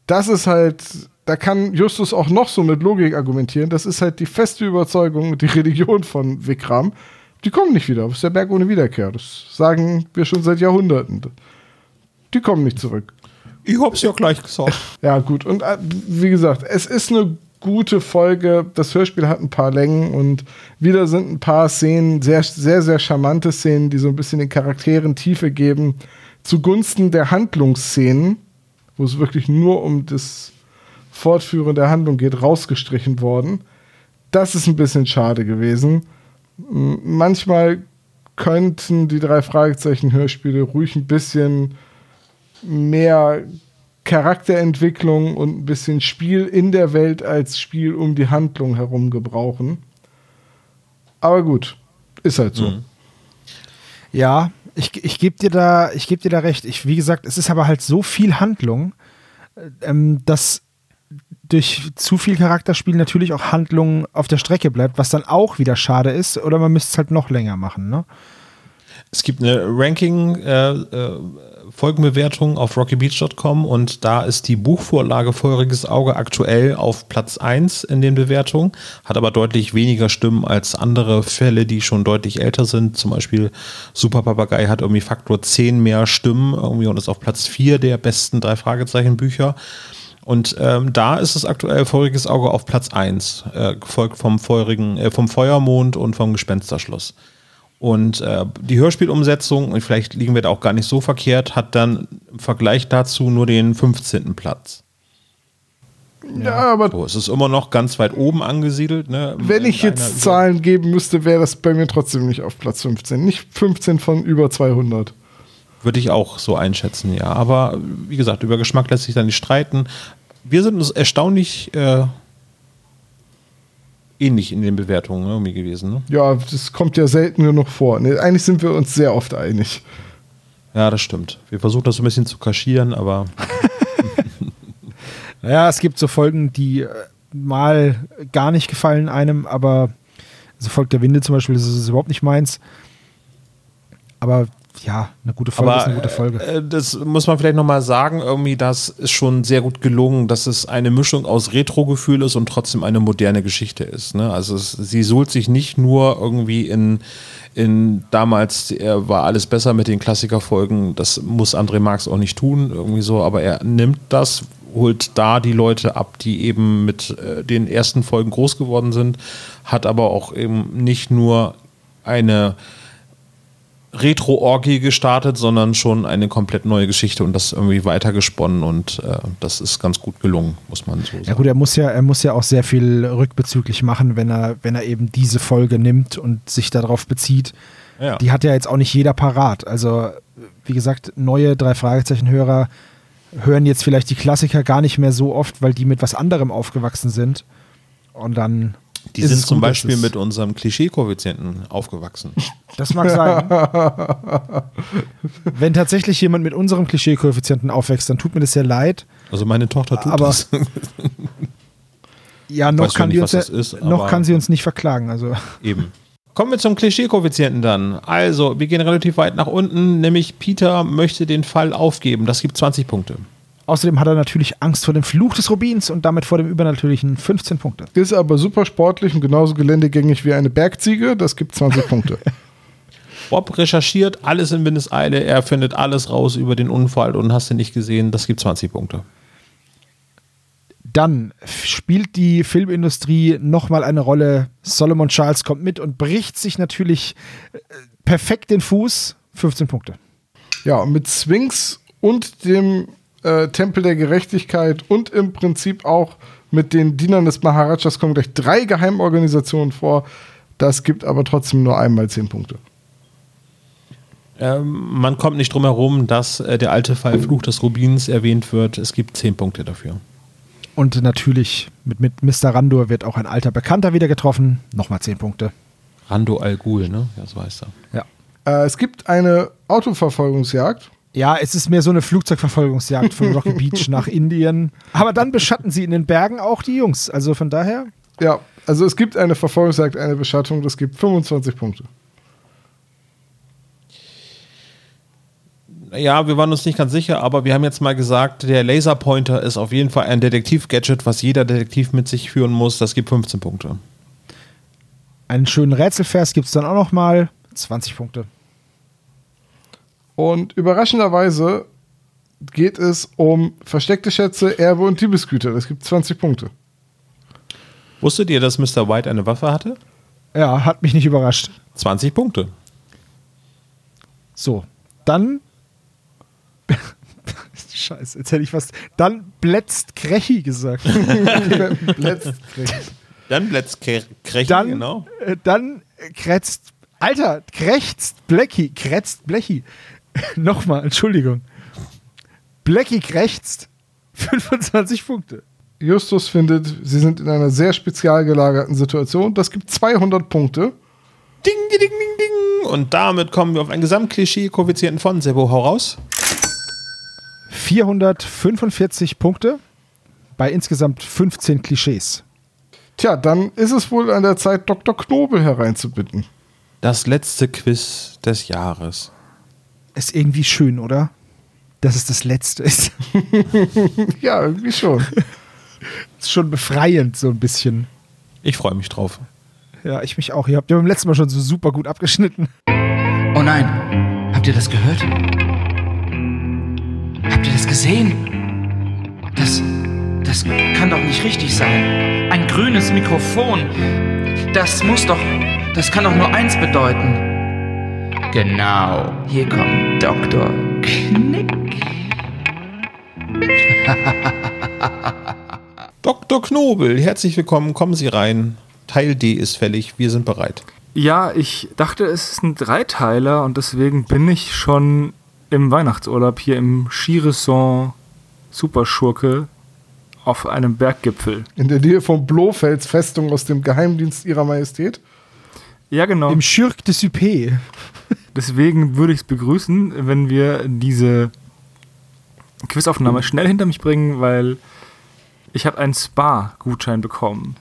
Das ist halt, da kann Justus auch noch so mit Logik argumentieren. Das ist halt die feste Überzeugung, die Religion von Vikram. Die kommen nicht wieder. Das ist der Berg ohne Wiederkehr. Das sagen wir schon seit Jahrhunderten. Die kommen nicht zurück. Ich hab's ja gleich gesagt. Ja, gut. Und äh, wie gesagt, es ist eine gute Folge. Das Hörspiel hat ein paar Längen und wieder sind ein paar Szenen, sehr, sehr, sehr charmante Szenen, die so ein bisschen den Charakteren Tiefe geben, zugunsten der Handlungsszenen, wo es wirklich nur um das Fortführen der Handlung geht, rausgestrichen worden. Das ist ein bisschen schade gewesen. Manchmal könnten die drei Fragezeichen Hörspiele ruhig ein bisschen mehr Charakterentwicklung und ein bisschen Spiel in der Welt als Spiel um die Handlung herum gebrauchen. Aber gut, ist halt so. Ja, ich, ich gebe dir da, ich gebe dir da recht. Ich, wie gesagt, es ist aber halt so viel Handlung, äh, ähm, dass durch zu viel Charakterspiel natürlich auch Handlung auf der Strecke bleibt, was dann auch wieder schade ist. Oder man müsste es halt noch länger machen, ne? Es gibt eine Ranking äh, äh, Folgenbewertung auf rockybeach.com und da ist die Buchvorlage Feuriges Auge aktuell auf Platz 1 in den Bewertungen, hat aber deutlich weniger Stimmen als andere Fälle, die schon deutlich älter sind. Zum Beispiel Super Papagei hat irgendwie Faktor 10 mehr Stimmen irgendwie und ist auf Platz 4 der besten drei Fragezeichen Bücher. Und ähm, da ist es aktuell Feuriges Auge auf Platz 1, äh, gefolgt vom, feurigen, äh, vom Feuermond und vom Gespensterschloss. Und äh, die Hörspielumsetzung, und vielleicht liegen wir da auch gar nicht so verkehrt, hat dann im Vergleich dazu nur den 15. Platz. Ja, aber So, es ist immer noch ganz weit oben angesiedelt. Ne? wenn ich jetzt Zahlen geben müsste, wäre das bei mir trotzdem nicht auf Platz 15. Nicht 15 von über 200. Würde ich auch so einschätzen, ja. Aber wie gesagt, über Geschmack lässt sich da nicht streiten. Wir sind uns erstaunlich äh, ähnlich in den Bewertungen ne, irgendwie gewesen. Ne? Ja, das kommt ja selten genug vor. Nee, eigentlich sind wir uns sehr oft einig. Ja, das stimmt. Wir versuchen das so ein bisschen zu kaschieren, aber Ja, es gibt so Folgen, die äh, mal gar nicht gefallen einem, aber so Volk der Winde zum Beispiel, das ist überhaupt nicht meins. Aber ja, eine gute Folge ist eine gute Folge. Äh, das muss man vielleicht nochmal sagen, irgendwie, das ist schon sehr gut gelungen, dass es eine Mischung aus Retro-Gefühl ist und trotzdem eine moderne Geschichte ist. Ne? Also es, sie suhlt sich nicht nur irgendwie in, in damals äh, war alles besser mit den Klassikerfolgen, das muss André Marx auch nicht tun, irgendwie so, aber er nimmt das, holt da die Leute ab, die eben mit äh, den ersten Folgen groß geworden sind, hat aber auch eben nicht nur eine Retro-Orgie gestartet, sondern schon eine komplett neue Geschichte und das irgendwie weitergesponnen und äh, das ist ganz gut gelungen, muss man so sagen. Ja gut, er muss ja, er muss ja auch sehr viel rückbezüglich machen, wenn er, wenn er eben diese Folge nimmt und sich darauf bezieht. Ja. Die hat ja jetzt auch nicht jeder parat. Also, wie gesagt, neue drei Fragezeichen-Hörer hören jetzt vielleicht die Klassiker gar nicht mehr so oft, weil die mit was anderem aufgewachsen sind. Und dann. Die ist sind zum gut, Beispiel mit unserem Klischee-Koeffizienten aufgewachsen. Das mag sein. Wenn tatsächlich jemand mit unserem Klischee-Koeffizienten aufwächst, dann tut mir das sehr leid. Also meine Tochter tut Aber- das. Ja, noch, kann, noch die nicht, uns, ist, noch aber- kann sie uns nicht verklagen. Also. Eben. Kommen wir zum Klischee-Koeffizienten dann. Also, wir gehen relativ weit nach unten, nämlich Peter möchte den Fall aufgeben. Das gibt 20 Punkte. Außerdem hat er natürlich Angst vor dem Fluch des Rubins und damit vor dem Übernatürlichen 15 Punkte. Ist aber super sportlich und genauso geländegängig wie eine Bergziege. Das gibt 20 Punkte. Bob recherchiert alles in Windeseile, er findet alles raus über den Unfall und hast du nicht gesehen, das gibt 20 Punkte. Dann spielt die Filmindustrie nochmal eine Rolle. Solomon Charles kommt mit und bricht sich natürlich äh, perfekt den Fuß. 15 Punkte. Ja, und mit Sphinx und dem äh, Tempel der Gerechtigkeit und im Prinzip auch mit den Dienern des Maharajas kommen gleich drei Geheimorganisationen vor. Das gibt aber trotzdem nur einmal 10 Punkte. Ähm, man kommt nicht drum herum, dass äh, der alte Fall Fluch des Rubins erwähnt wird. Es gibt 10 Punkte dafür. Und natürlich mit, mit Mr. Randor wird auch ein alter Bekannter wieder getroffen. Nochmal 10 Punkte. Rando Al Ghul, ne? Ja, das weiß er. Ja. Äh, es gibt eine Autoverfolgungsjagd. Ja, es ist mehr so eine Flugzeugverfolgungsjagd von Rocky Beach nach Indien. Aber dann beschatten sie in den Bergen auch die Jungs. Also von daher. Ja, also es gibt eine Verfolgungsjagd, eine Beschattung, das gibt 25 Punkte. Ja, wir waren uns nicht ganz sicher, aber wir haben jetzt mal gesagt, der Laserpointer ist auf jeden Fall ein Detektiv-Gadget, was jeder Detektiv mit sich führen muss. Das gibt 15 Punkte. Einen schönen Rätselvers gibt es dann auch noch mal. 20 Punkte. Und überraschenderweise geht es um versteckte Schätze, Erbe und Diebesgüter. Das gibt 20 Punkte. Wusstet ihr, dass Mr. White eine Waffe hatte? Ja, hat mich nicht überrascht. 20 Punkte. So, dann. Scheiße, jetzt hätte ich fast. Dann blätzt Krechi gesagt. Letzt Dann blätt's Krechen, Dann, genau. äh, dann krätzt. Alter, krächzt Blackie, krätzt Blechi. Nochmal, Entschuldigung. Blackie krächzt. 25 Punkte. Justus findet, sie sind in einer sehr spezial gelagerten Situation. Das gibt 200 Punkte. Ding, ding, ding, ding, ding. Und damit kommen wir auf ein Gesamtklischee-Koeffizienten von Sebo. Hau raus. 445 Punkte bei insgesamt 15 Klischees. Tja, dann ist es wohl an der Zeit, Dr. Knobel hereinzubitten. Das letzte Quiz des Jahres. Ist irgendwie schön, oder? Dass es das letzte ist. Ja, irgendwie schon. ist schon befreiend, so ein bisschen. Ich freue mich drauf. Ja, ich mich auch. Ihr habt ja beim letzten Mal schon so super gut abgeschnitten. Oh nein, habt ihr das gehört? Habt ihr das gesehen? Das, das kann doch nicht richtig sein. Ein grünes Mikrofon. Das muss doch, das kann doch nur eins bedeuten. Genau, hier kommt Dr. Knick. Dr. Knobel, herzlich willkommen. Kommen Sie rein. Teil D ist fällig. Wir sind bereit. Ja, ich dachte, es ist ein Dreiteiler und deswegen bin ich schon im Weihnachtsurlaub hier im Skiresort Superschurke auf einem Berggipfel. In der Nähe von Blofels Festung aus dem Geheimdienst ihrer Majestät. Ja, genau. Im Schirk de Supé. Deswegen würde ich es begrüßen, wenn wir diese Quizaufnahme schnell hinter mich bringen, weil ich habe einen Spa-Gutschein bekommen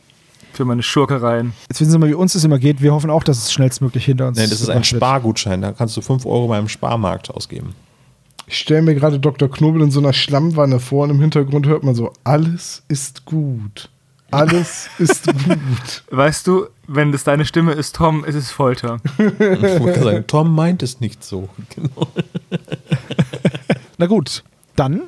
für meine Schurkereien. Jetzt wissen Sie mal, wie uns das immer geht. Wir hoffen auch, dass es schnellstmöglich hinter uns Nein, das ist ein. Spargutschein. Da kannst du 5 Euro beim Sparmarkt ausgeben. Ich stelle mir gerade Dr. Knobel in so einer Schlammwanne vor und im Hintergrund hört man so, alles ist gut. Alles ist gut. Weißt du, wenn das deine Stimme ist, Tom, ist es Folter. Ich wollte sagen, Tom meint es nicht so. Genau. Na gut, dann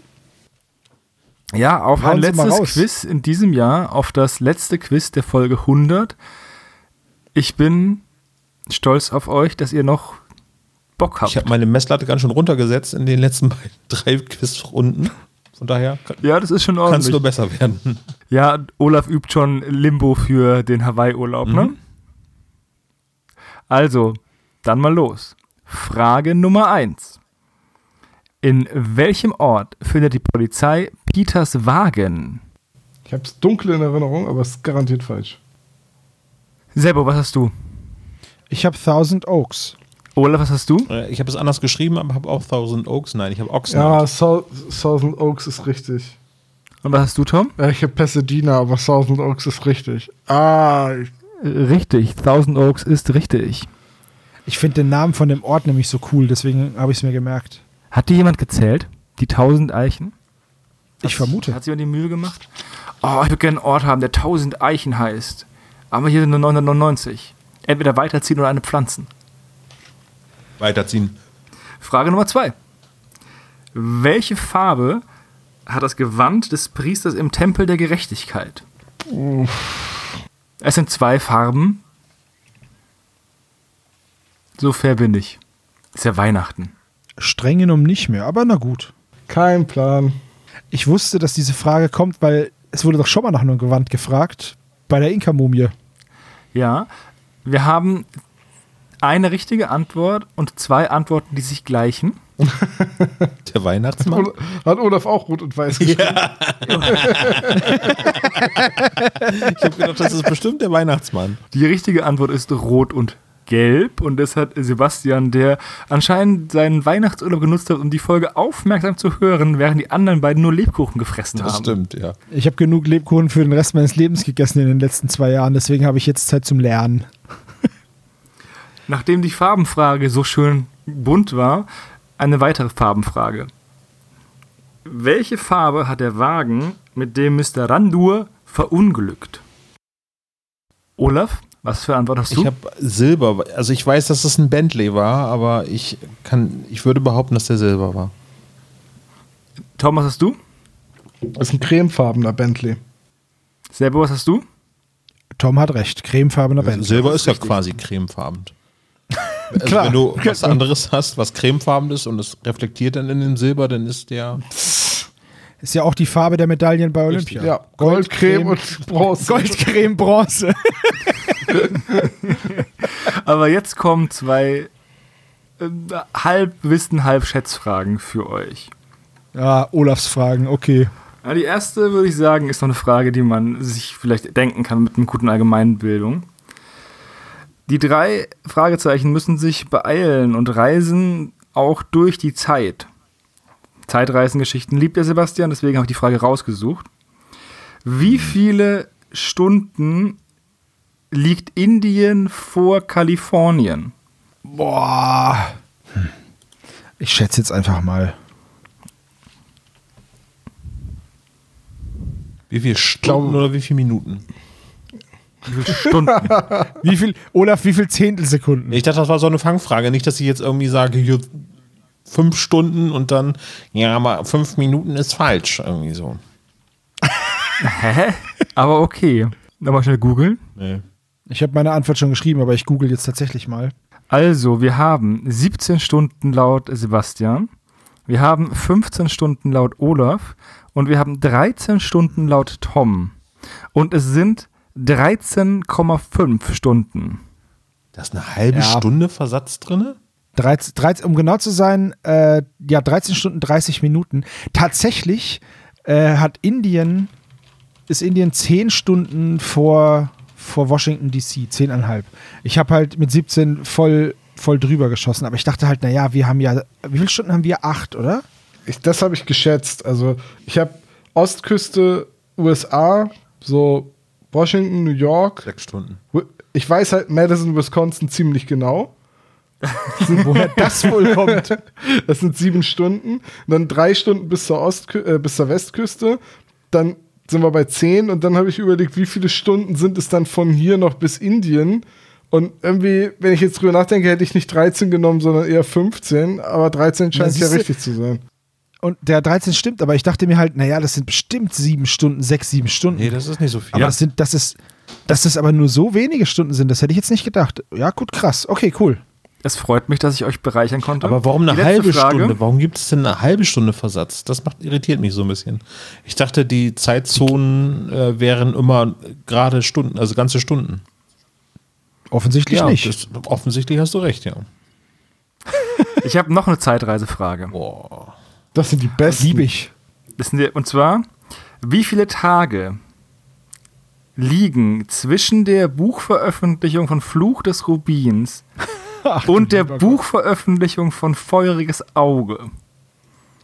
Ja, auf Hauen ein letztes. Quiz in diesem Jahr, auf das letzte Quiz der Folge 100. Ich bin stolz auf euch, dass ihr noch Bock habt. Ich habe meine Messlatte ganz schön runtergesetzt in den letzten beiden, drei Quizrunden. Von daher kann ja, das ist schon es nur ordentlich. besser werden. Ja, Olaf übt schon Limbo für den Hawaii-Urlaub, ne? Mhm. Also, dann mal los. Frage Nummer 1. In welchem Ort findet die Polizei Peters Wagen? Ich habe es dunkel in Erinnerung, aber es ist garantiert falsch. Sebo, was hast du? Ich habe Thousand Oaks. Olaf, was hast du? Äh, Ich habe es anders geschrieben, aber habe auch Thousand Oaks. Nein, ich habe Ja, Oxnard. Sou- Thousand Oaks ist richtig. Und was hast du, Tom? Ja, ich habe Pasadena, aber Thousand Oaks ist richtig. Ah, ich, Richtig, Thousand Oaks ist richtig. Ich finde den Namen von dem Ort nämlich so cool, deswegen habe ich es mir gemerkt. Hat dir jemand gezählt? Die 1000 Eichen? Ich vermute. Hat sich jemand die Mühe gemacht? Oh, ich würde gerne einen Ort haben, der 1000 Eichen heißt. Aber hier sind nur 999. Entweder weiterziehen oder eine pflanzen. Weiterziehen. Frage Nummer zwei. Welche Farbe hat das Gewand des Priesters im Tempel der Gerechtigkeit? Es sind zwei Farben. So fair bin ich. Ist ja Weihnachten. Streng genommen nicht mehr, aber na gut. kein Plan. Ich wusste, dass diese Frage kommt, weil es wurde doch schon mal nach einem Gewand gefragt. Bei der Inka-Mumie. Ja. Wir haben eine richtige Antwort und zwei Antworten, die sich gleichen. Der Weihnachtsmann? Hat Olaf auch rot und weiß Ja. ich habe gedacht, das ist bestimmt der Weihnachtsmann. Die richtige Antwort ist rot und gelb und das hat Sebastian, der anscheinend seinen Weihnachtsurlaub genutzt hat, um die Folge aufmerksam zu hören, während die anderen beiden nur Lebkuchen gefressen Das haben. stimmt, ja. Ich habe genug Lebkuchen für den Rest meines Lebens gegessen in den letzten zwei Jahren, deswegen habe ich jetzt Zeit zum Lernen. Nachdem die Farbenfrage so schön bunt war, eine weitere Farbenfrage. Welche Farbe hat der Wagen, mit dem Mr. Randur verunglückt? Olaf, was für Antwort hast du? Ich habe Silber, also ich weiß, dass es ein Bentley war, aber ich kann, ich würde behaupten, dass der Silber war. Tom, was hast du? Das ist ein cremefarbener Bentley. Selber, was hast du? Tom hat recht, cremefarbener Band. Silber ist ja quasi cremefarben. Also Klar. wenn du was anderes hast, was cremefarben ist und es reflektiert dann in dem Silber, dann ist der. Ist ja auch die Farbe der Medaillen bei Olympia. Ja, Gold, Creme und Bronze. Gold, Creme, Bronze. Aber jetzt kommen zwei äh, Halbwissen, Halbschätzfragen für euch. Ja, Olafs Fragen, okay. Ja, die erste, würde ich sagen, ist noch eine Frage, die man sich vielleicht denken kann mit einer guten Allgemeinbildung. Die drei Fragezeichen müssen sich beeilen und reisen auch durch die Zeit. Zeitreisengeschichten liebt der Sebastian, deswegen habe ich die Frage rausgesucht. Wie viele Stunden liegt Indien vor Kalifornien? Boah. Ich schätze jetzt einfach mal. Wie viele Stunden oder wie viele Minuten? Wie viele Stunden? Wie viel, Olaf, wie viel Zehntelsekunden? Ich dachte, das war so eine Fangfrage. Nicht, dass ich jetzt irgendwie sage, hier fünf Stunden und dann, ja, aber fünf Minuten ist falsch. Irgendwie so. Hä? Aber okay. Nochmal schnell googeln. Nee. Ich habe meine Antwort schon geschrieben, aber ich google jetzt tatsächlich mal. Also, wir haben 17 Stunden laut Sebastian, wir haben 15 Stunden laut Olaf und wir haben 13 Stunden laut Tom. Und es sind 13,5 Stunden. Da ist eine halbe Ja. Stunde Versatz drin? 13, 13, um genau zu sein, äh, ja, 13 Stunden 30 Minuten. Tatsächlich äh, hat Indien, ist Indien 10 Stunden vor, vor Washington DC, 10,5. Ich habe halt mit 17 voll, voll drüber geschossen, aber ich dachte halt, naja, wir haben ja, wie viele Stunden haben wir? Acht, oder? Ich, das habe ich geschätzt. Also ich habe Ostküste USA, so Washington, New York. Sechs Stunden. Ich weiß halt Madison, Wisconsin ziemlich genau. Woher das wohl kommt? Das sind sieben Stunden. Dann drei Stunden bis zur, Ostkü äh, bis zur Westküste. Dann sind wir bei zehn. Und dann habe ich überlegt, wie viele Stunden sind es dann von hier noch bis Indien? Und irgendwie, wenn ich jetzt drüber nachdenke, hätte ich nicht 13 genommen, sondern eher 15. Aber 13 scheint ja richtig zu sein. Und der 13 stimmt, aber ich dachte mir halt, naja, das sind bestimmt sieben Stunden, sechs, sieben Stunden. Nee, das ist nicht so viel. Aber das sind, das ist, dass das aber nur so wenige Stunden sind, das hätte ich jetzt nicht gedacht. Ja, gut, krass. Okay, cool. Es freut mich, dass ich euch bereichern konnte. Aber warum eine halbe Frage. Stunde? Warum gibt es denn eine halbe Stunde Versatz? Das macht, irritiert mich so ein bisschen. Ich dachte, die Zeitzonen äh, wären immer gerade Stunden, also ganze Stunden. Offensichtlich nicht. Das, offensichtlich hast du recht, ja. Ich habe noch eine Zeitreisefrage. Boah. Das sind die besten. Liebe ich. Das sind die- Und zwar, wie viele Tage liegen zwischen der Buchveröffentlichung von Fluch des Rubins und der Buchveröffentlichung von Feuriges Auge?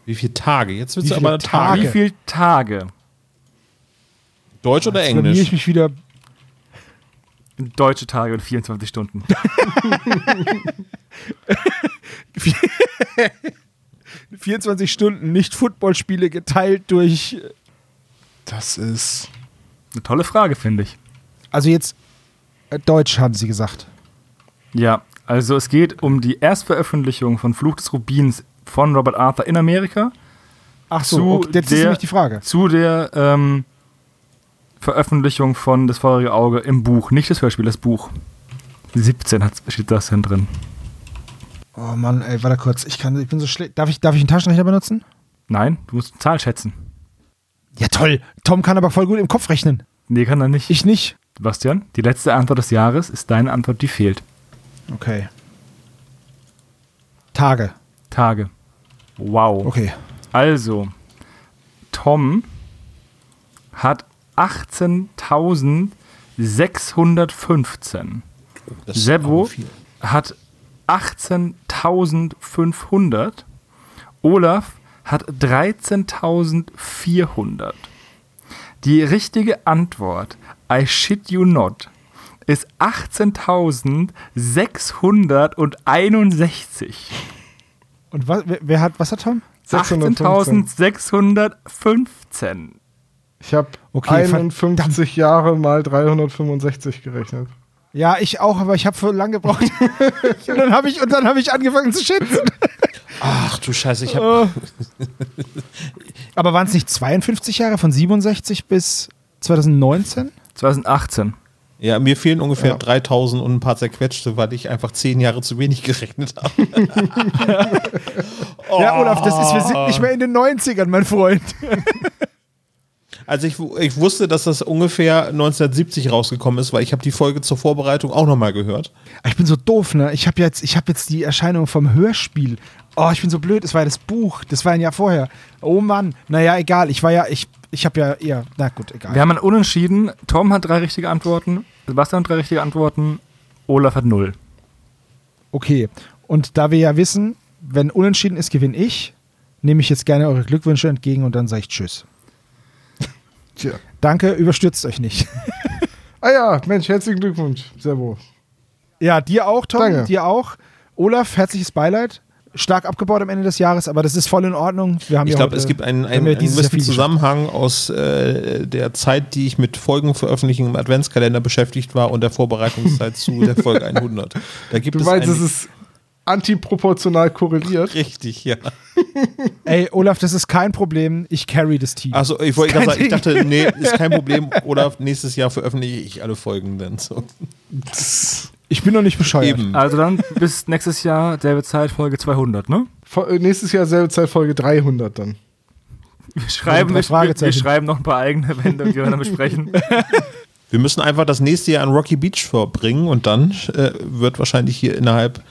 Wie viele Tage? Jetzt wird es aber Tage. Wie viele Tage? Deutsch oder Jetzt blamier ich Englisch? mich wieder. Deutsche Tage und 24 Stunden. 24 Stunden nicht Footballspiele geteilt durch. Das ist. Eine tolle Frage, finde ich. Also jetzt äh, Deutsch haben sie gesagt. Ja, also es geht um die Erstveröffentlichung von Fluch des Rubins von Robert Arthur in Amerika Ach so, okay, jetzt ist der- nämlich die Frage. zu der ähm, Veröffentlichung von Das feurige Auge im Buch. Nicht das Hörspiel, das Buch. 17 hat, steht das denn drin. Oh Mann, ey, warte kurz. Ich, kann, ich bin so schlecht. Darf ich, darf ich einen Taschenrechner benutzen? Nein, du musst eine Zahl schätzen. Ja, toll. Tom kann aber voll gut im Kopf rechnen. Nee, kann er nicht. Ich nicht. Sebastian, die letzte Antwort des Jahres ist deine Antwort, die fehlt. Okay. Tage. Tage. Wow. Okay. Also, Tom hat 18.615. Das ist Sebo hat 18.500. Olaf hat 13.400. Die richtige Antwort, I shit you not, ist 18.661. Und was, wer, wer hat, was hat Tom? 615. 18.615. Ich habe Okay, 51 Jahre mal 365 gerechnet. Ja, ich auch, aber ich habe für lange gebraucht. und dann habe ich, und dann hab ich angefangen zu schätzen. Ach du Scheiße, ich habe. Aber waren es nicht 52 Jahre von 67 bis 2019? 2018. Ja, mir fehlen ungefähr Ja. 3000 und ein paar zerquetschte, weil ich einfach zehn Jahre zu wenig gerechnet habe. Ja, Olaf, das ist, wir sind nicht mehr in den 90ern, mein Freund. Also ich, ich wusste, dass das ungefähr 1970 rausgekommen ist, weil ich habe die Folge zur Vorbereitung auch nochmal gehört. Ich bin so doof, ne? Ich habe jetzt, ich hab jetzt die Erscheinung vom Hörspiel. Oh, ich bin so blöd. Es war ja das Buch. Das war ein Jahr vorher. Oh Mann. Naja, egal. Ich war ja, ich, ich habe ja eher. Na gut, egal. Wir haben ein Unentschieden. Tom hat drei richtige Antworten. Sebastian hat drei richtige Antworten. Olaf hat null. Okay. Und da wir ja wissen, wenn unentschieden ist, gewinne ich, nehme ich jetzt gerne eure Glückwünsche entgegen und dann sage ich Tschüss. Tja. Danke, überstürzt euch nicht. Ah ja, Mensch, herzlichen Glückwunsch, Servo. Ja, dir auch, Tom. Danke. Dir auch. Olaf, herzliches Beileid. Stark abgebaut am Ende des Jahres, aber das ist voll in Ordnung. Wir haben Ich ja glaube, es gibt einen, einen, einen gewissen Zusammenhang aus äh, der Zeit, die ich mit Folgen veröffentlichen im Adventskalender beschäftigt war und der Vorbereitungszeit zu der Folge 100. Da gibt Du es meinst, einen- es ist antiproportional korreliert? richtig, ja. Ey, Olaf, das ist kein Problem. Ich carry das Team. Also ich wollte gerade sagen, ich dachte, nee, ist kein Problem. Oder nächstes Jahr veröffentliche ich alle Folgen dann. So. Ich bin noch nicht bescheuert. Eben. Also dann bis nächstes Jahr, selbe Zeit, Folge 200, ne? Vor, äh, nächstes Jahr selbe Zeit Folge 300 dann. Wir schreiben, drei wir, wir, schreiben noch ein paar eigene Wände und die wir dann besprechen. Wir müssen einfach das nächste Jahr an Rocky Beach verbringen und dann äh, wird wahrscheinlich hier innerhalb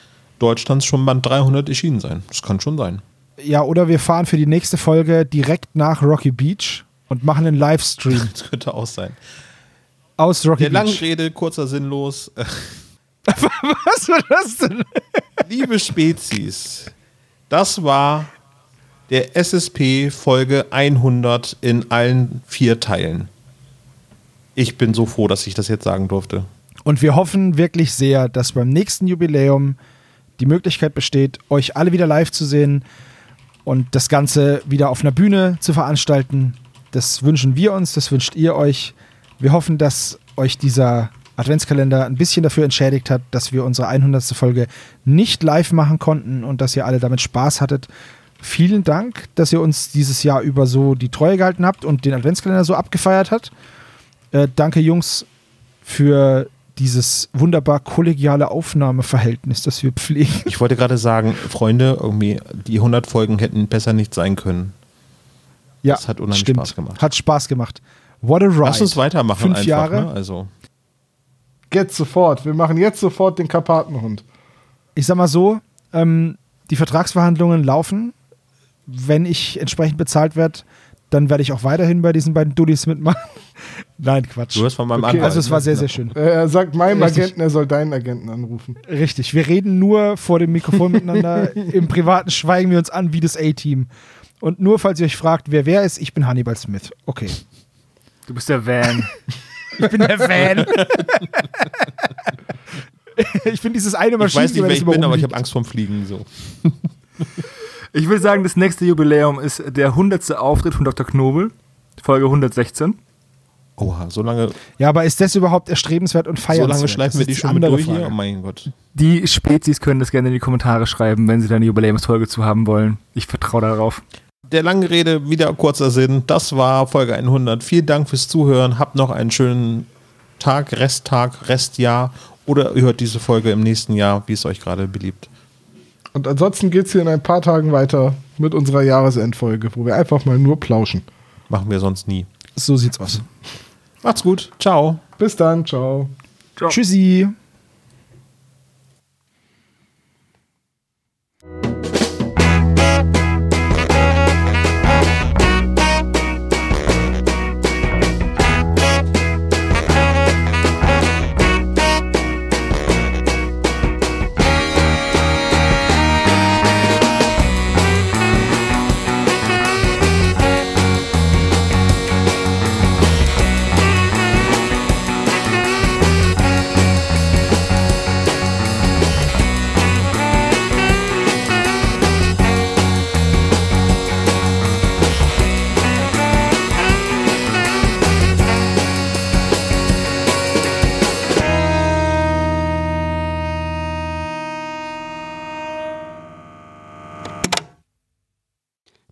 Deutschlands schon Band 300 erschienen sein. Das kann schon sein. Ja, oder wir fahren für die nächste Folge direkt nach Rocky Beach und machen einen Livestream Das könnte auch sein. aus Rocky Der Beach. Rede, kurzer sinnlos. Was war das denn? Liebe Spezies, das war der SSP Folge 100 in allen vier Teilen. Ich bin so froh, dass ich das jetzt sagen durfte. Und wir hoffen wirklich sehr, dass beim nächsten Jubiläum die Möglichkeit besteht, euch alle wieder live zu sehen und das Ganze wieder auf einer Bühne zu veranstalten. Das wünschen wir uns, das wünscht ihr euch. Wir hoffen, dass euch dieser Adventskalender ein bisschen dafür entschädigt hat, dass wir unsere 100. Folge nicht live machen konnten und dass ihr alle damit Spaß hattet. Vielen Dank, dass ihr uns dieses Jahr über so die Treue gehalten habt und den Adventskalender so abgefeiert habt. Äh, danke, Jungs, für dieses wunderbar kollegiale Aufnahmeverhältnis, das wir pflegen. Ich wollte gerade sagen, Freunde, irgendwie die 100 Folgen hätten besser nicht sein können. Ja, Das hat unheimlich stimmt. Spaß gemacht. Hat Spaß gemacht. What a ride. Lass uns weitermachen Fünf einfach. Jahre. Ne? Also, Jetzt sofort. Wir machen jetzt sofort den Karpatenhund. Ich sag mal so, ähm, die Vertragsverhandlungen laufen. Wenn ich entsprechend bezahlt werde, dann werde ich auch weiterhin bei diesen beiden Dullis mitmachen. Nein, Quatsch. du hast von meinem Okay, Anwalt. Also es war ne? sehr, sehr schön. Er sagt meinem Richtig. Agenten, er soll deinen Agenten anrufen. Richtig. Wir reden nur vor dem Mikrofon miteinander. Im Privaten schweigen wir uns an wie das A-Team. Und nur falls ihr euch fragt, wer wer ist, ich bin Hannibal Smith. Okay. Du bist der Van. Ich bin der Fan. ich bin dieses eine Ich Maschine. weiß nicht, wer ich bin, aber ich habe Angst vorm Fliegen. So. Ich will sagen, das nächste Jubiläum ist der 100. Auftritt von Dr. Knobel, Folge 116. Oha, so lange, Ja, aber ist das überhaupt erstrebenswert und so feiernswert? lange schleifen wir die schon mit durch hier. Oh mein Gott. Die Spezies können das gerne in die Kommentare schreiben, wenn sie da eine Jubiläumsfolge zu haben wollen. Ich vertraue darauf. Der lange Rede, wieder kurzer Sinn. Das war Folge 100. Vielen Dank fürs Zuhören. Habt noch einen schönen Tag, Resttag, Restjahr. Oder ihr hört diese Folge im nächsten Jahr, wie es euch gerade beliebt. Und ansonsten geht es hier in ein paar Tagen weiter mit unserer Jahresendfolge, wo wir einfach mal nur plauschen. Machen wir sonst nie. So sieht's aus. Macht's gut. Ciao. Bis dann. Ciao. Ciao. Tschüssi.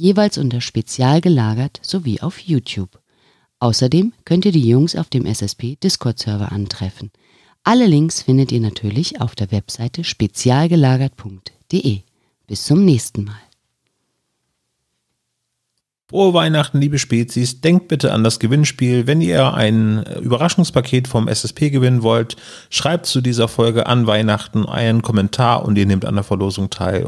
jeweils unter Spezial gelagert sowie auf YouTube. Außerdem könnt ihr die Jungs auf dem SSP Discord-Server antreffen. Alle Links findet ihr natürlich auf der Webseite spezialgelagert.de. Bis zum nächsten Mal. Frohe Weihnachten, liebe Spezies. Denkt bitte an das Gewinnspiel. Wenn ihr ein Überraschungspaket vom SSP gewinnen wollt, schreibt zu dieser Folge an Weihnachten einen Kommentar und ihr nehmt an der Verlosung teil.